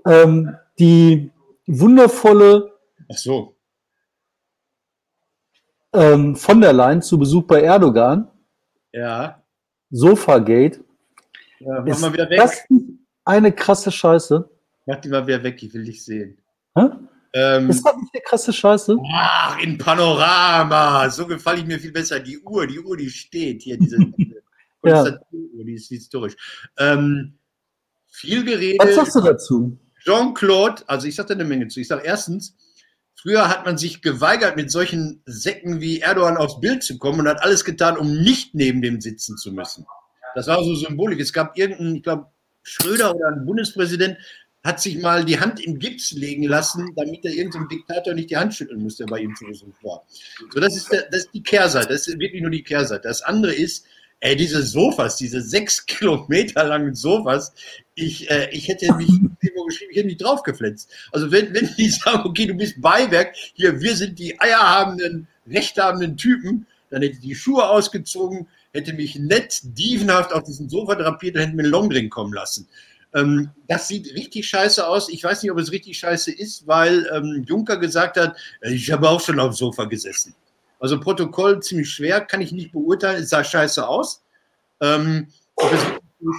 ähm, die wundervolle Ach so. Ähm, von der Leyen zu Besuch bei Erdogan. Ja. Sofagate. Ja, mach ist mal wieder weg. Das eine krasse Scheiße. Mach die mal wieder weg, ich will dich sehen. Hä? Ähm, ist das nicht eine krasse Scheiße? Ach, in Panorama. So gefalle ich mir viel besser. Die Uhr, die Uhr, die steht hier. Diese, ja. Uhr, die ist historisch. Ähm, viel geredet. Was sagst du dazu? Jean-Claude, also ich sage da eine Menge zu. Ich sage erstens, Früher hat man sich geweigert, mit solchen Säcken wie Erdogan aufs Bild zu kommen und hat alles getan, um nicht neben dem sitzen zu müssen. Das war so symbolisch. Es gab irgendeinen, ich glaube, Schröder oder ein Bundespräsident hat sich mal die Hand im Gips legen lassen, damit er irgendeinem Diktator nicht die Hand schütteln musste, der bei ihm zu Besuch war. So, das ist, der, das ist die Kehrseite. Das ist wirklich nur die Kehrseite. Das andere ist, ey, diese Sofas, diese sechs Kilometer langen Sofas, ich, äh, ich hätte mich geschrieben, ich hätte mich draufgefletzt. Also wenn, wenn die sagen, okay, du bist Beiwerk, hier, wir sind die eierhabenden, rechthabenden Typen, dann hätte ich die Schuhe ausgezogen, hätte mich nett, dievenhaft auf diesen Sofa drapiert und hätte mir einen Longdrink kommen lassen. Ähm, das sieht richtig scheiße aus. Ich weiß nicht, ob es richtig scheiße ist, weil ähm, Juncker gesagt hat, ich habe auch schon auf dem Sofa gesessen. Also Protokoll ziemlich schwer, kann ich nicht beurteilen. Es sah scheiße aus. Ähm, ob es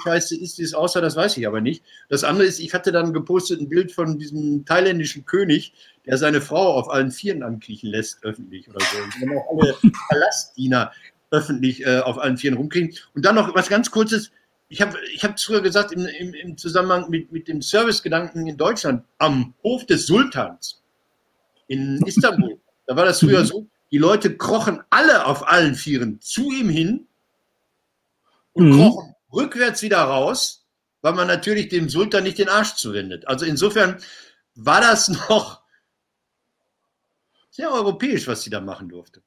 scheiße ist, es aussah, das weiß ich aber nicht. Das andere ist, ich hatte dann gepostet ein Bild von diesem thailändischen König, der seine Frau auf allen Vieren ankriechen lässt, öffentlich oder so. Und dann auch alle Palastdiener öffentlich äh, auf allen Vieren rumkriegen. Und dann noch was ganz Kurzes. Ich habe ich hab früher gesagt, im, im, im Zusammenhang mit, mit dem Servicegedanken in Deutschland, am Hof des Sultans in Istanbul, da war das früher so, die Leute krochen alle auf allen Vieren zu ihm hin und mhm. krochen rückwärts wieder raus, weil man natürlich dem Sultan nicht den Arsch zuwendet. Also insofern war das noch sehr europäisch, was sie da machen durfte.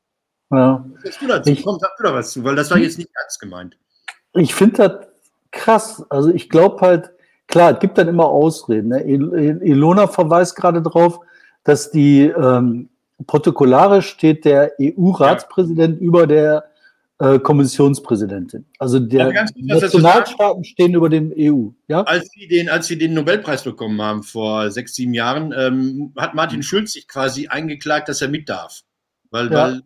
Ja. Du dazu? Ich, Komm, sag du da was zu, weil das war jetzt nicht ganz gemeint. Ich finde das krass. Also ich glaube halt, klar, es gibt dann immer Ausreden. Ne? Ilona verweist gerade darauf, dass die ähm, protokollarisch steht der EU-Ratspräsident ja. über der äh, Kommissionspräsidentin. Also der ja, Nationalstaaten stehen über dem EU. Ja? Als sie den, als sie den Nobelpreis bekommen haben vor sechs, sieben Jahren, ähm, hat Martin Schulz sich quasi eingeklagt, dass er mit darf. Weil, ja. weil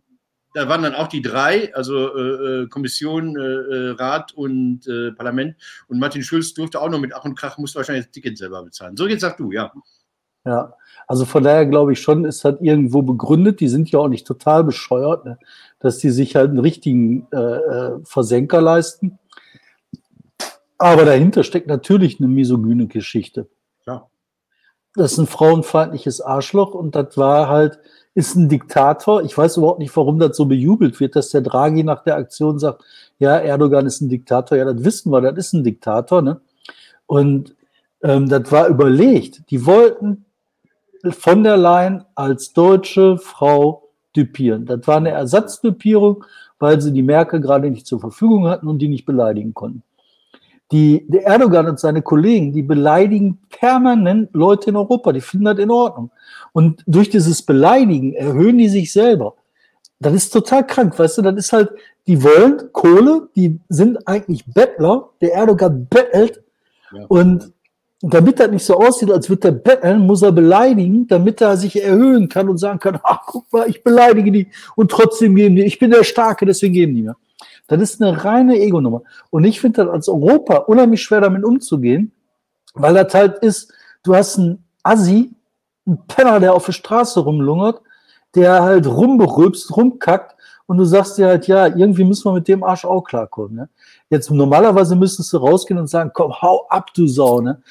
da waren dann auch die drei, also äh, äh Kommission, äh, äh, Rat und äh, Parlament. Und Martin Schulz durfte auch noch mit Ach und Krach, musste wahrscheinlich das Ticket selber bezahlen. So, jetzt sag du, ja. Ja, also von daher glaube ich schon, ist halt irgendwo begründet. Die sind ja auch nicht total bescheuert, ne? Dass die sich halt einen richtigen äh, äh, Versenker leisten. Aber dahinter steckt natürlich eine misogyne Geschichte. Ja. Das ist ein frauenfeindliches Arschloch und das war halt, ist ein Diktator. Ich weiß überhaupt nicht, warum das so bejubelt wird, dass der Draghi nach der Aktion sagt, ja, Erdogan ist ein Diktator. Ja, das wissen wir, das ist ein Diktator. Ne? Und ähm, das war überlegt. Die wollten von der Leyen als deutsche Frau düpieren. Das war eine Ersatzdüpierung, weil sie die Merkel gerade nicht zur Verfügung hatten und die nicht beleidigen konnten. Die, der Erdogan und seine Kollegen, die beleidigen permanent Leute in Europa, die finden das in Ordnung. Und durch dieses Beleidigen erhöhen die sich selber. Das ist total krank, weißt du, das ist halt, die wollen Kohle, die sind eigentlich Bettler, der Erdogan bettelt ja. und und damit das nicht so aussieht, als würde er betteln, muss er beleidigen, damit er sich erhöhen kann und sagen kann, ach, guck mal, ich beleidige die und trotzdem geben die. Ich bin der Starke, deswegen geben die mir. Das ist eine reine Ego-Nummer. Und ich finde das als Europa unheimlich schwer, damit umzugehen, weil das halt ist, du hast einen Assi, einen Penner, der auf der Straße rumlungert, der halt rumberübst, rumkackt und du sagst dir halt, ja, irgendwie müssen wir mit dem Arsch auch klarkommen. Ne? Jetzt normalerweise müsstest du rausgehen und sagen, komm, hau ab, du Sau. Ne?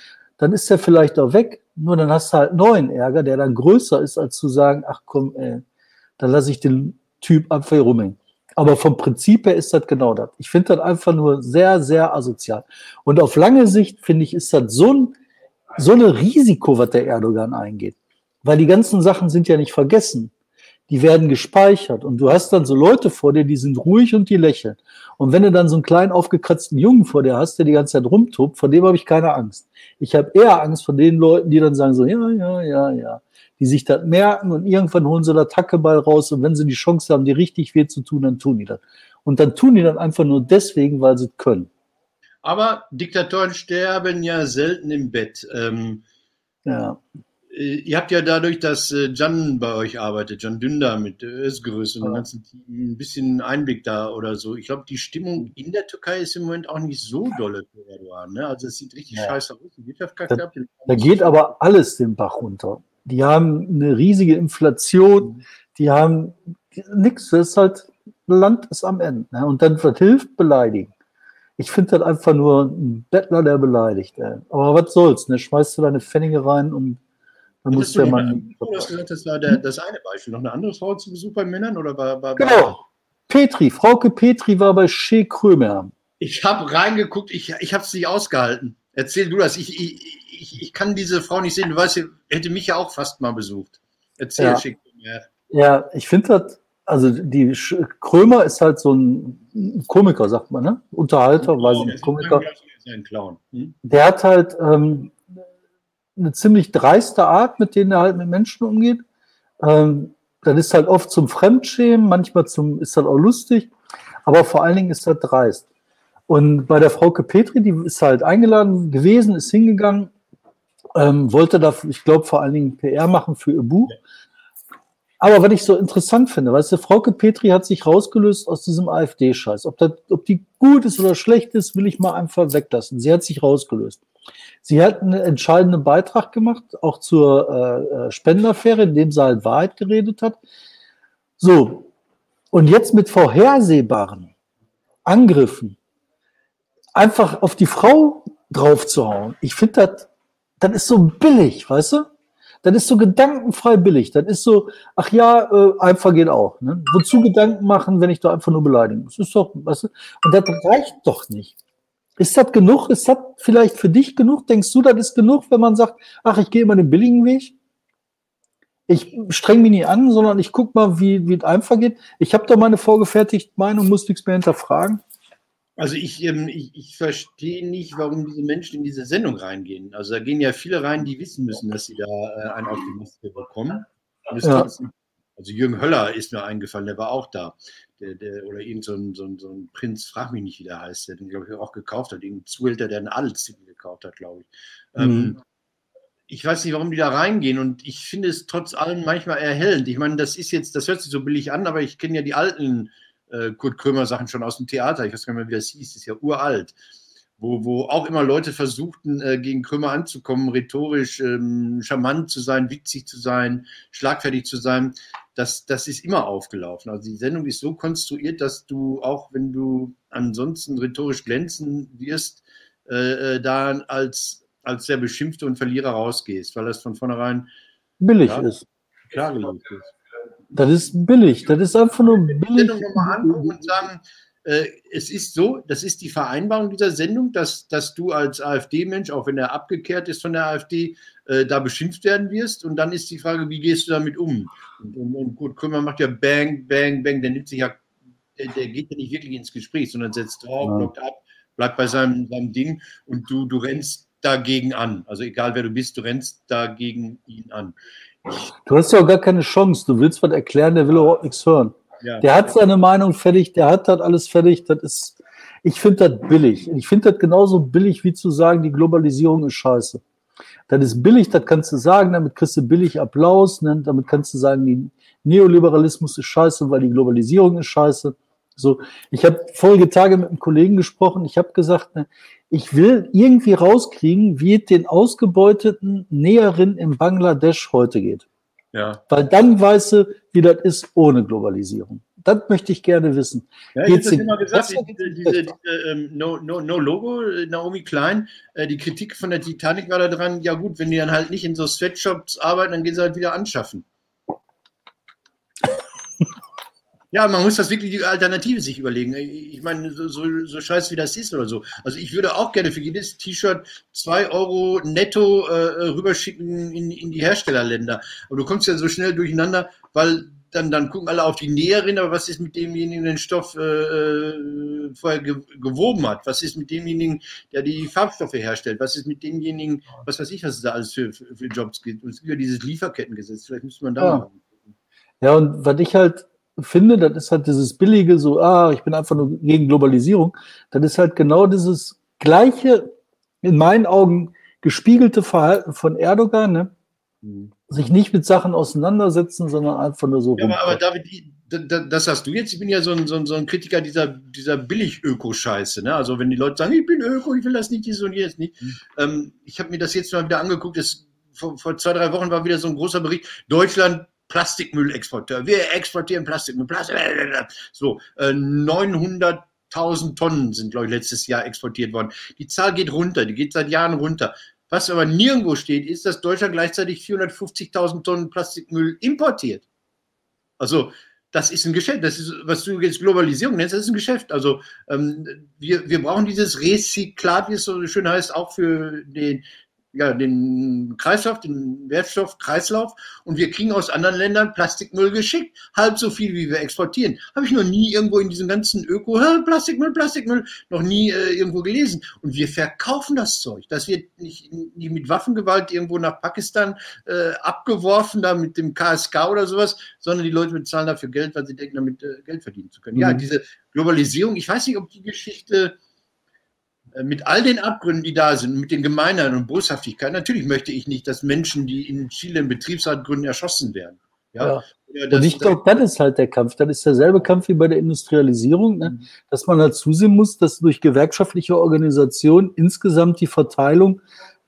Dann ist er vielleicht auch weg. Nur dann hast du halt neuen Ärger, der dann größer ist, als zu sagen, ach komm, ey, dann lasse ich den Typ einfach hier rumhängen. Aber vom Prinzip her ist das genau das. Ich finde das einfach nur sehr, sehr asozial. Und auf lange Sicht, finde ich, ist das so ein, so ein Risiko, was der Erdogan eingeht. Weil die ganzen Sachen sind ja nicht vergessen die werden gespeichert und du hast dann so Leute vor dir, die sind ruhig und die lächeln. Und wenn du dann so einen kleinen aufgekratzten Jungen vor dir hast, der die ganze Zeit rumtobt, vor dem habe ich keine Angst. Ich habe eher Angst vor den Leuten, die dann sagen so, ja, ja, ja, ja, die sich das merken und irgendwann holen sie da Tackeball raus und wenn sie die Chance haben, die richtig weh zu tun, dann tun die das. Und dann tun die dann einfach nur deswegen, weil sie können. Aber Diktatoren sterben ja selten im Bett. Ähm, ja. Äh, ihr habt ja dadurch, dass äh, Jan bei euch arbeitet, Jan Dünder mit Özgürüz und dem ganzen Team, ein bisschen Einblick da oder so. Ich glaube, die Stimmung in der Türkei ist im Moment auch nicht so dolle für Erdogan. Ne? Also es sieht richtig ja. scheiße aus. Die Wirtschaft da, da geht aber alles den Bach runter. Die haben eine riesige Inflation, die haben nichts. Das ist halt, Land ist am Ende. Ne? Und dann wird hilft beleidigen. Ich finde das einfach nur ein Bettler, der beleidigt. Ey. Aber was soll's, ne? Schmeißt du deine Pfennige rein und dann muss der Mann. Du hast gesagt, das war der, das eine Beispiel. Noch eine andere Frau zu Besuch bei Männern oder bei. bei genau. Petri, Frauke Petri war bei Shea Krömer. Ich habe reingeguckt, ich, ich habe es nicht ausgehalten. Erzähl du das. Ich, ich, ich, ich, kann diese Frau nicht sehen. Du weißt, hätte mich ja auch fast mal besucht. Erzähl, ja. Shea Krömer. Ja, ich finde das, also die Krömer ist halt so ein Komiker, sagt man, ne? Unterhalter, oh, weiß ich nicht, Komiker. Ein Clown. Hm? Der hat halt ähm, eine ziemlich dreiste Art, mit denen er halt mit Menschen umgeht. Ähm, dann ist halt oft zum Fremdschämen, manchmal zum, ist halt auch lustig, aber vor allen Dingen ist er dreist. Und bei der Frauke Petri, die ist halt eingeladen gewesen, ist hingegangen, ähm, wollte da, ich glaube, vor allen Dingen PR machen für ihr Buch. Aber was ich so interessant finde, weißt du, Frauke Petri hat sich rausgelöst aus diesem AfD-Scheiß. Ob, ob die gut ist oder schlecht ist, will ich mal einfach weglassen. Sie hat sich rausgelöst. Sie hat einen entscheidenden Beitrag gemacht, auch zur äh, äh Spendenaffäre, in dem sie halt Wahrheit geredet hat. So. Und jetzt mit vorhersehbaren Angriffen einfach auf die Frau draufzuhauen. Ich finde das, das ist so billig, weißt du? Das ist so gedankenfrei billig. Das ist so, ach ja, äh, einfach geht auch. Ne? Wozu Gedanken machen, wenn ich da einfach nur beleidigen? Das ist doch, weißt du? Und das reicht doch nicht. Ist das genug? Ist das vielleicht für dich genug? Denkst du, das ist genug, wenn man sagt, ach, ich gehe immer den billigen Weg? Ich streng mich nie an, sondern ich gucke mal, wie, wie es einfach geht. Ich habe da meine vorgefertigte Meinung, muss nichts mehr hinterfragen. Also ich, ähm, ich, ich verstehe nicht, warum diese Menschen in diese Sendung reingehen. Also da gehen ja viele rein, die wissen müssen, dass sie da äh, einen auf die Maske bekommen. Ja. Also Jürgen Höller ist mir eingefallen, der war auch da. Der, der, oder irgend so ein, so, ein, so ein Prinz, frag mich nicht, wie der heißt, der den, glaube ich, auch gekauft hat. Irgendein Zuhälter, der einen Adelstitel gekauft hat, glaube ich. Ähm, mhm. Ähm, ich weiß nicht, warum die da reingehen und ich finde es trotz allem manchmal erhellend. Ich meine, das ist jetzt, das hört sich so billig an, aber ich kenne ja die alten äh, Kurt Krömer Sachen schon aus dem Theater, ich weiß gar nicht mehr, wie das hieß, das ist ja uralt, wo, wo auch immer Leute versuchten, äh, gegen Krömer anzukommen, rhetorisch ähm, charmant zu sein, witzig zu sein, schlagfertig zu sein. Das, das ist immer aufgelaufen. Also die Sendung ist so konstruiert, dass du auch, wenn du ansonsten rhetorisch glänzen wirst, äh, äh da als, als der Beschimpfte und Verlierer rausgehst, weil das von vornherein billig ja, ist. Klar gelegt ist. Das ist billig. Das ist einfach nur billig. Sendung nochmal angucken und sagen, es ist so, das ist die Vereinbarung dieser Sendung, dass, dass du als AfD-Mensch, auch wenn er abgekehrt ist von der AfD, äh, da beschimpft werden wirst. Und dann ist die Frage, wie gehst du damit um? Und, und, und gut, Krümmer macht ja Bang, Bang, Bang, der nimmt sich ja, der, der geht ja nicht wirklich ins Gespräch, sondern setzt drauf, ja. blockt ab, bleibt bei seinem, seinem Ding und du, du rennst dagegen an. Also egal wer du bist, du rennst dagegen ihn an. Du hast ja auch gar keine Chance. Du willst was erklären, der will überhaupt nichts hören. Der hat seine Meinung fertig, der hat das alles fertig. Das ist, ich finde das billig. Ich finde das genauso billig, wie zu sagen, die Globalisierung ist scheiße. Das ist billig, das kannst du sagen, damit kriegst du billig Applaus, ne? damit kannst du sagen, die Neoliberalismus ist scheiße, weil die Globalisierung ist scheiße. So, ich habe vorige Tage mit einem Kollegen gesprochen, ich habe gesagt, ne, ich will irgendwie rauskriegen, wie es den ausgebeuteten Näherinnen in Bangladesch heute geht. Ja. Weil dann weißt du, wie das ist ohne Globalisierung. Das möchte ich gerne wissen. Ja, ich habe immer gesagt, diese, diese, diese ähm, no, no, no, Logo, Naomi Klein, äh, die Kritik von der Titanic war da dran, ja gut, wenn die dann halt nicht in so Sweatshops arbeiten, dann gehen sie halt wieder anschaffen. Ja, man muss das wirklich die Alternative sich überlegen. Ich meine, so, so, so scheiße wie das ist oder so. Also ich würde auch gerne für jedes T-Shirt zwei Euro netto äh, rüberschicken in, in die Herstellerländer. Aber du kommst ja so schnell durcheinander, weil dann, dann gucken alle auf die Näherin, aber was ist mit demjenigen, der den Stoff äh, äh vorher ge gewoben hat? Was ist mit demjenigen, der die Farbstoffe herstellt? Was ist mit demjenigen, was weiß ich, was es da alles für, für, für Jobs gibt? Und es gibt ja dieses Lieferkettengesetz, vielleicht müsste man da ja. mal. Ja, und was ich halt finde, das ist halt dieses billige, so, ah, ich bin einfach nur gegen Globalisierung. Das ist halt genau dieses gleiche, in meinen Augen, gespiegelte Verhalten von Erdogan, ne? Mhm. sich nicht mit Sachen auseinandersetzen, sondern einfach nur so. Ja, aber, aber, David, das hast du jetzt. Ich bin ja so ein, so ein, so ein Kritiker dieser, dieser Billig-Öko-Scheiße. Ne? Also, wenn die Leute sagen, ich bin Öko, ich will das nicht, dies und jenes nicht. Mhm. Ähm, ich habe mir das jetzt mal wieder angeguckt. Das, vor, vor zwei, drei Wochen war wieder so ein großer Bericht. Deutschland Plastikmüllexporteur. Wir exportieren Plastikmüll. Plastik, so, äh, 900.000 Tonnen sind, glaube ich, letztes Jahr exportiert worden. Die Zahl geht runter, die geht seit Jahren runter. Was aber nirgendwo steht, ist, dass Deutschland gleichzeitig 450.000 Tonnen Plastikmüll importiert. Also, das ist ein Geschäft. Das ist, was du jetzt Globalisierung nennst, das ist ein Geschäft. Also, ähm, wir, wir brauchen dieses Rezyklat, wie es so schön heißt, auch für den, ja, den Kreislauf, den Wertstoffkreislauf und wir kriegen aus anderen Ländern Plastikmüll geschickt, halb so viel, wie wir exportieren. Habe ich noch nie irgendwo in diesem ganzen Öko, Plastikmüll, Plastikmüll, noch nie äh, irgendwo gelesen. Und wir verkaufen das Zeug. Das wird nicht, nicht mit Waffengewalt irgendwo nach Pakistan äh, abgeworfen, da mit dem KSK oder sowas, sondern die Leute bezahlen dafür Geld, weil sie denken, damit äh, Geld verdienen zu können. Mhm. Ja, diese Globalisierung, ich weiß nicht, ob die Geschichte mit all den Abgründen, die da sind, mit den Gemeinheiten und Boshaftigkeit, natürlich möchte ich nicht, dass Menschen, die in Chile im Betriebsrat gründen, erschossen werden. Ja. ja. und ich glaube, das ist halt der Kampf. Das ist derselbe Kampf wie bei der Industrialisierung, ne? Mhm. dass man halt zusehen muss, dass durch gewerkschaftliche Organisation insgesamt die Verteilung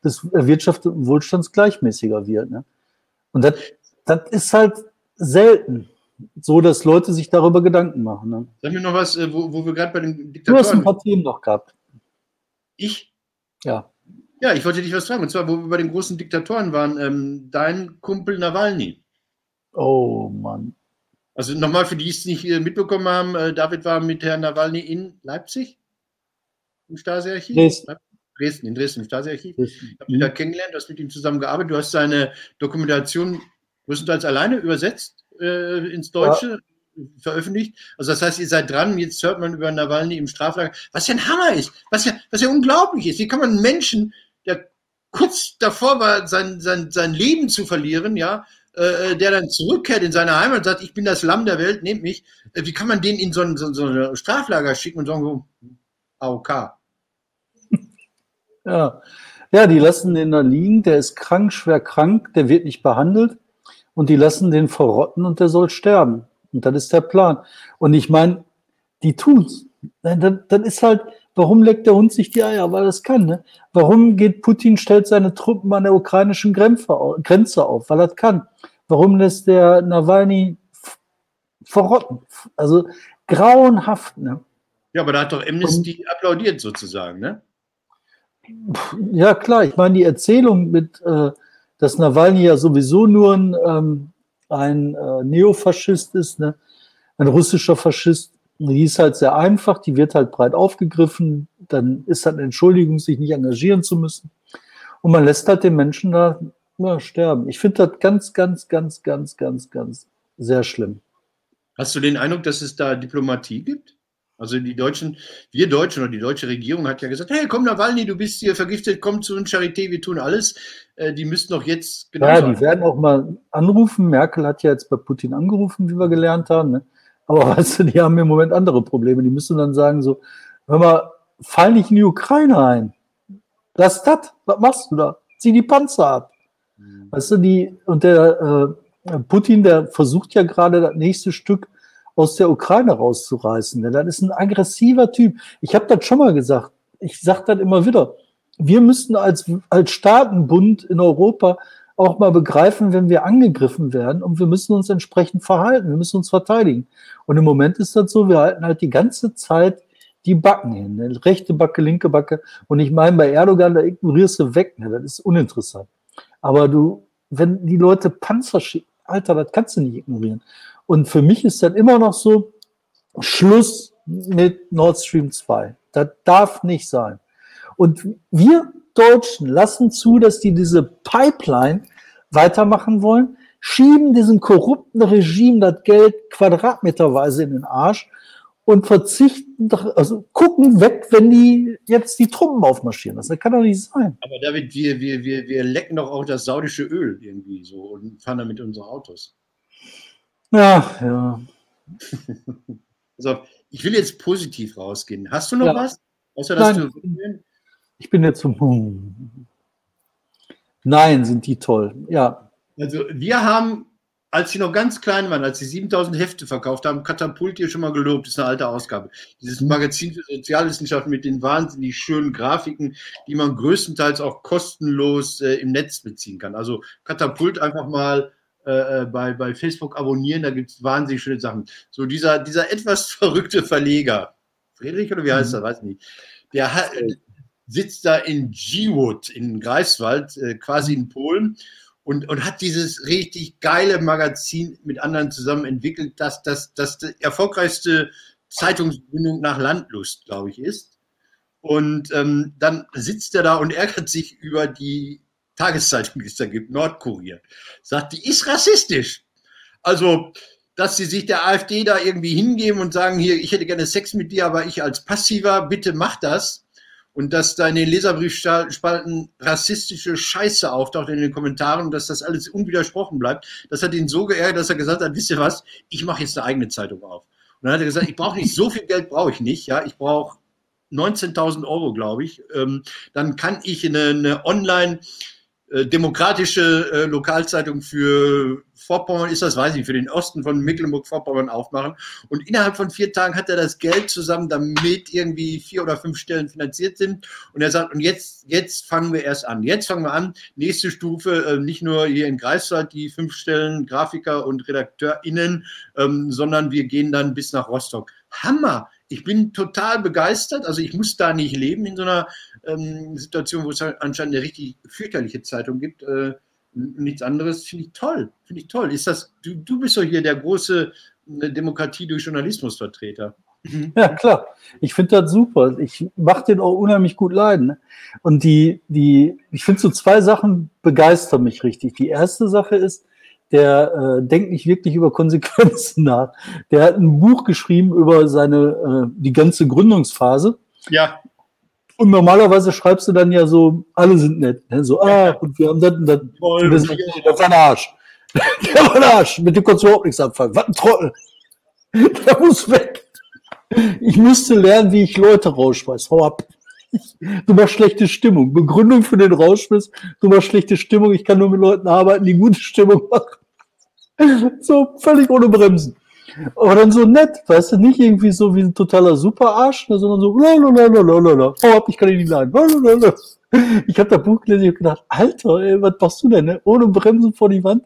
des Wirtschafts und Wohlstands gleichmäßiger wird. Ne? Und das, das ist halt selten so, dass Leute sich darüber Gedanken machen. Ne? Sag mir noch was, äh, wo, wo wir gerade bei den Diktatoren... Du hast ein paar Themen noch gehabt. Ich? Ja. Ja, ich wollte dich was fragen. Und zwar, wo wir bei den großen Diktatoren waren, ähm, dein Kumpel Nawalny. Oh Mann. Also nochmal für die, die es nicht äh, mitbekommen haben, äh, David war mit Herrn Nawalny in Leipzig im Stasi-Archiv. Dresden. Dresden, in Dresden im Stasi-Archiv. Ich habe ihn da kennengelernt, du hast mit ihm zusammengearbeitet. Du hast seine Dokumentation größtenteils alleine übersetzt äh, ins Deutsche. Ja. Veröffentlicht. Also das heißt, ihr seid dran, jetzt hört man über Nawalny im Straflager, was ja ein Hammer ist, was ja, was ja unglaublich ist. Wie kann man einen Menschen, der kurz davor war, sein, sein, sein Leben zu verlieren, ja, äh, der dann zurückkehrt in seine Heimat und sagt, ich bin das Lamm der Welt, nehmt mich. Äh, wie kann man den in so ein, so, so ein Straflager schicken und sagen, AOK? Ja. ja, die lassen den da liegen, der ist krank, schwer krank, der wird nicht behandelt und die lassen den verrotten und der soll sterben. Und das ist der Plan. Und ich meine, die tun's. Dann, dann ist halt, warum leckt der Hund sich die Eier? Weil er es kann. Ne? Warum geht Putin, stellt seine Truppen an der ukrainischen Grenze auf? Weil er das kann. Warum lässt der Nawalny verrotten? Also grauenhaft. Ne? Ja, aber da hat doch Amnesty Und, applaudiert sozusagen, ne? Ja, klar. Ich meine, die Erzählung mit, äh, dass Nawalny ja sowieso nur ein, ähm, ein äh, Neofaschist ist, ne? ein russischer Faschist, die ist halt sehr einfach, die wird halt breit aufgegriffen, dann ist halt eine Entschuldigung, sich nicht engagieren zu müssen. Und man lässt halt den Menschen da ja, sterben. Ich finde das ganz, ganz, ganz, ganz, ganz, ganz sehr schlimm. Hast du den Eindruck, dass es da Diplomatie gibt? Also die Deutschen, wir Deutschen oder die deutsche Regierung hat ja gesagt, hey, komm Nawalny, du bist hier vergiftet, komm zu uns, Charité, wir tun alles. Äh, die müssten doch jetzt genau. Ja, die werden auch mal anrufen. Merkel hat ja jetzt bei Putin angerufen, wie wir gelernt haben. Ne? Aber weißt du, die haben im Moment andere Probleme. Die müssen dann sagen so, hör mal, fall nicht in die Ukraine ein. Lass das, was machst du da? Zieh die Panzer ab. Mhm. Weißt du, die, und der äh, Putin, der versucht ja gerade das nächste Stück aus der Ukraine rauszureißen. Denn das ist ein aggressiver Typ. Ich habe das schon mal gesagt. Ich sage das immer wieder. Wir müssten als, als Staatenbund in Europa auch mal begreifen, wenn wir angegriffen werden und wir müssen uns entsprechend verhalten, wir müssen uns verteidigen. Und im Moment ist das so, wir halten halt die ganze Zeit die Backen hin, ne? rechte Backe, linke Backe. Und ich meine, bei Erdogan, da ignorierst du weg, ne? das ist uninteressant. Aber du, wenn die Leute Panzer schicken, Alter, das kannst du nicht ignorieren. Und für mich ist dann immer noch so, Schluss mit Nord Stream 2. Das darf nicht sein. Und wir Deutschen lassen zu, dass die diese Pipeline weitermachen wollen, schieben diesem korrupten Regime das Geld quadratmeterweise in den Arsch und verzichten, also gucken weg, wenn die jetzt die Truppen aufmarschieren. Das kann doch nicht sein. Aber David, wir, wir, wir, wir lecken doch auch das saudische Öl irgendwie so und fahren damit unsere Autos. Ja, ja. also, ich will jetzt positiv rausgehen. Hast du noch ja. was? Außer, dass Nein. du. Ich bin jetzt so. Nein, sind die toll. Ja. Also, wir haben, als sie noch ganz klein waren, als sie 7000 Hefte verkauft haben, Katapult hier schon mal gelobt. Das ist eine alte Ausgabe. Dieses mhm. Magazin für Sozialwissenschaften mit den wahnsinnig schönen Grafiken, die man größtenteils auch kostenlos äh, im Netz beziehen kann. Also, Katapult einfach mal äh, äh, bei, bei Facebook abonnieren, da gibt es wahnsinnig schöne Sachen. So dieser, dieser etwas verrückte Verleger, Friedrich oder wie heißt mhm. er, weiß nicht, der hat, sitzt da in G-Wood in Greifswald, äh, quasi in Polen und, und hat dieses richtig geile Magazin mit anderen zusammen entwickelt, das das, das die erfolgreichste Zeitungsgründung nach Landlust, glaube ich, ist. Und ähm, dann sitzt er da und ärgert sich über die Tageszeitung, gibt, Nordkurier, sagt, die ist rassistisch. Also, dass sie sich der AfD da irgendwie hingeben und sagen, hier, ich hätte gerne Sex mit dir, aber ich als Passiver, bitte mach das. Und dass da in den Leserbriefspalten rassistische Scheiße auftaucht in den Kommentaren dass das alles unwidersprochen bleibt, das hat ihn so geärgert, dass er gesagt hat, wisst ihr was, ich mache jetzt eine eigene Zeitung auf. Und dann hat er gesagt, ich brauche nicht so viel Geld, brauche ich nicht, ja, ich brauche 19.000 Euro, glaube ich, ähm, dann kann ich eine, eine Online- demokratische äh, Lokalzeitung für Vorpommern ist das, weiß ich, für den Osten von Mecklenburg-Vorpommern aufmachen. Und innerhalb von vier Tagen hat er das Geld zusammen, damit irgendwie vier oder fünf Stellen finanziert sind. Und er sagt, und jetzt, jetzt fangen wir erst an. Jetzt fangen wir an. Nächste Stufe, äh, nicht nur hier in Greifswald die fünf Stellen Grafiker und RedakteurInnen, ähm, sondern wir gehen dann bis nach Rostock. Hammer! Ich bin total begeistert. Also ich muss da nicht leben in so einer ähm, Situation, wo es halt anscheinend eine richtig fürchterliche Zeitung gibt. Äh, nichts anderes finde ich toll. Finde ich toll. Ist das, du, du bist doch hier der große äh, Demokratie durch Journalismusvertreter. Mhm. Ja, klar. Ich finde das super. Ich mache den auch unheimlich gut leiden. Und die, die, ich finde so zwei Sachen begeistern mich richtig. Die erste Sache ist, der äh, denkt nicht wirklich über Konsequenzen nach. Der hat ein Buch geschrieben über seine, äh, die ganze Gründungsphase. Ja. Und normalerweise schreibst du dann ja so, alle sind nett. Ne? So, ah, und wir haben das und das. Voll, das, das war ein Arsch. Der war ein Arsch. Mit dem konntest du überhaupt nichts anfangen. Was ein Trottel. Der muss weg. Ich müsste lernen, wie ich Leute rausschmeiß. Hau ab. Du machst schlechte Stimmung. Begründung für den Rausschmiss. Du machst schlechte Stimmung. Ich kann nur mit Leuten arbeiten, die gute Stimmung machen. So völlig ohne Bremsen. Aber dann so nett, weißt du, nicht irgendwie so wie ein totaler Superarsch, ne, sondern so, lalalala, oh, ab, ich kann ihn nicht leiden. Lalalala. Ich habe da Buch gelesen und gedacht, Alter, ey, was machst du denn, ne? ohne Bremsen vor die Wand?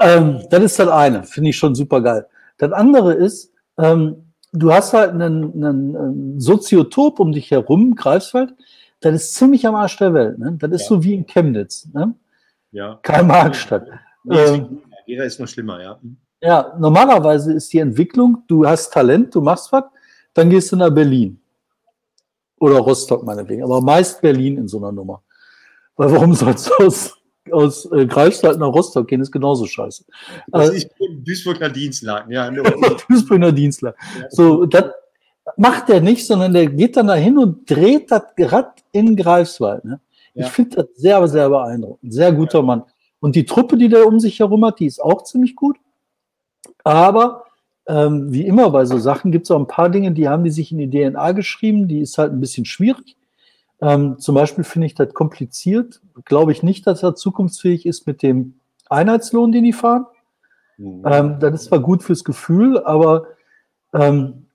Ähm, das ist das eine, finde ich schon super geil. Das andere ist, ähm, du hast halt einen, einen, einen Soziotop um dich herum, Greifswald, das ist ziemlich am Arsch der Welt. Ne? Das ist ja. so wie in Chemnitz. Ne? Ja. Karl-Marx-Stadt. Ähm, Gera ist noch schlimmer, ja. Ja, normalerweise ist die Entwicklung, du hast Talent, du machst was, dann gehst du nach Berlin. Oder Rostock meinetwegen, aber meist Berlin in so einer Nummer. Weil warum sollst du aus, aus äh, Greifswald nach Rostock gehen, ist genauso scheiße. Das äh, ist Duisburg nach Dienstlagen, ja. Duisburg nach Dienstlagen. So, das macht der nicht, sondern der geht dann dahin und dreht das Rad in Greifswald. Ne? Ja. Ich finde das sehr, sehr beeindruckend. Sehr guter ja. Mann. Und die Truppe, die der um sich herum hat, die ist auch ziemlich gut. Aber ähm, wie immer bei so Sachen gibt es auch ein paar Dinge, die haben die sich in die DNA geschrieben, die ist halt ein bisschen schwierig. Ähm, zum Beispiel finde ich das kompliziert. Glaube ich nicht, dass er zukunftsfähig ist mit dem Einheitslohn, den die fahren. Mhm. Ähm, das ist zwar gut fürs Gefühl, aber ähm,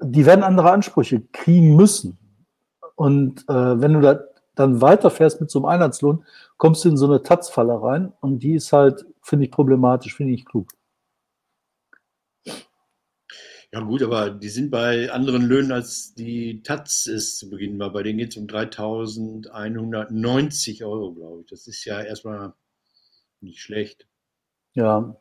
die werden andere Ansprüche kriegen müssen. Und äh, wenn du da dann weiterfährst mit so einem Einheitslohn, kommst du in so eine Tatzfalle rein und die ist halt, finde ich, problematisch, finde ich klug. Ja gut, aber die sind bei anderen Löhnen als die Taz ist zu Beginn war. Bei denen geht es um 3.190 Euro, glaube ich. Das ist ja erstmal nicht schlecht. Ja,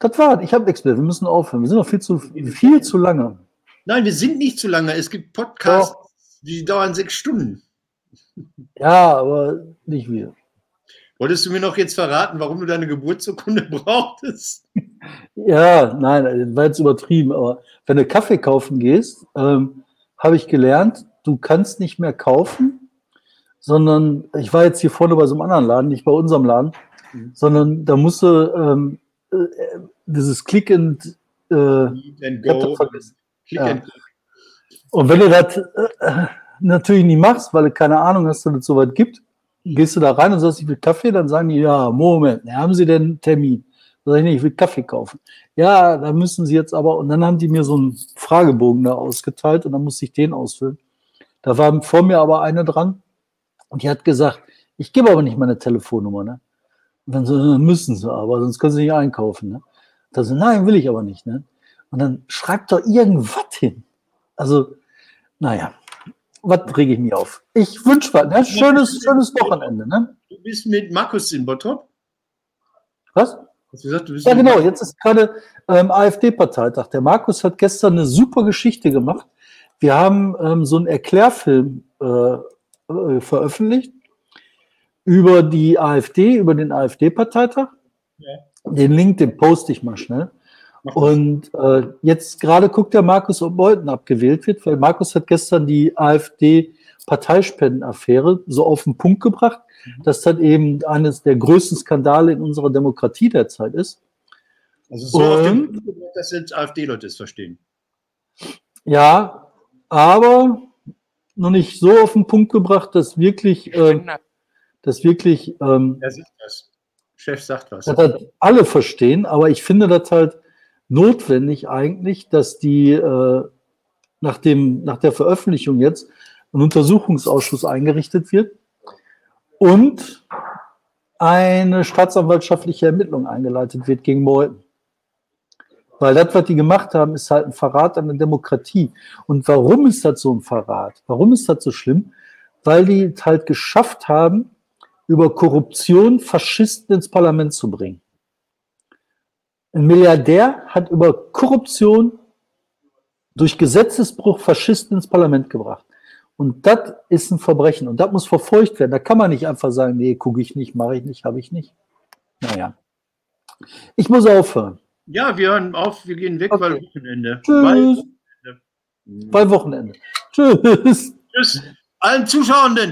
das war, ich habe nichts mehr. Wir müssen aufhören. Wir sind noch viel zu, viel zu lange. Nein, wir sind nicht zu lange. Es gibt Podcasts, Doch. die dauern sechs Stunden. Ja, aber nicht wir. Wolltest du mir noch jetzt verraten, warum du deine Geburtsurkunde brauchtest? Ja, nein, war jetzt übertrieben, aber wenn du Kaffee kaufen gehst, ähm, habe ich gelernt, du kannst nicht mehr kaufen, sondern ich war jetzt hier vorne bei so einem anderen Laden, nicht bei unserem Laden, mhm. sondern da musst du ähm, äh, dieses Click and, äh, and go. Click ja. and Und wenn du das äh, natürlich nicht machst, weil du keine Ahnung hast, dass es so weit gibt, gehst du da rein und sagst, ich will Kaffee, dann sagen die, ja, Moment, haben Sie denn einen Termin? Dann sag ich, nee, ich will Kaffee kaufen. Ja, da müssen Sie jetzt aber, und dann haben die mir so einen Fragebogen da ausgeteilt und dann musste ich den ausfüllen. Da war vor mir aber eine dran und die hat gesagt, ich gebe aber nicht meine Telefonnummer, ne? Und dann so, müssen sie aber, sonst können sie nicht einkaufen, ne? Da so, nein, will ich aber nicht, ne? Und dann schreibt doch irgendwas hin. Also, naja, was rege ich mir auf? Ich wünsche was, ne? Schönes, schönes Wochenende, ne? Du bist mit Markus in Bottrop? Was? Gesagt, ja, genau. Jetzt ist gerade ähm, AfD-Parteitag. Der Markus hat gestern eine super Geschichte gemacht. Wir haben ähm, so einen Erklärfilm äh, äh, veröffentlicht über die AfD, über den AfD-Parteitag. Ja. Den Link, den poste ich mal schnell. Und äh, jetzt gerade guckt der Markus, ob Meuthen abgewählt wird, weil Markus hat gestern die AfD-Parteispendenaffäre so auf den Punkt gebracht, mhm. dass das eben eines der größten Skandale in unserer Demokratie derzeit ist. Also so Und, auf den Punkt, dass jetzt AfD-Leute es verstehen. Ja, aber noch nicht so auf den Punkt gebracht, dass wirklich, äh, dass wirklich, ähm, er sieht das. Chef sagt was. Das halt alle verstehen, aber ich finde das halt notwendig eigentlich, dass die äh, nach, dem, nach der Veröffentlichung jetzt ein Untersuchungsausschuss eingerichtet wird und eine staatsanwaltschaftliche Ermittlung eingeleitet wird gegen Meuthen. Weil das, was die gemacht haben, ist halt ein Verrat an der Demokratie. Und warum ist das so ein Verrat? Warum ist das so schlimm? Weil die es halt geschafft haben, über Korruption Faschisten ins Parlament zu bringen. Ein Milliardär hat über Korruption durch Gesetzesbruch Faschisten ins Parlament gebracht. Und das ist ein Verbrechen und das muss verfolgt werden. Da kann man nicht einfach sagen, nee, gucke ich nicht, mache ich nicht, habe ich nicht. Naja. Ich muss aufhören. Ja, wir hören auf, wir gehen weg, okay. weil Wochenende. Tschüss. Weil Wochenende. Weil Wochenende. Tschüss. Tschüss. Allen Zuschauenden.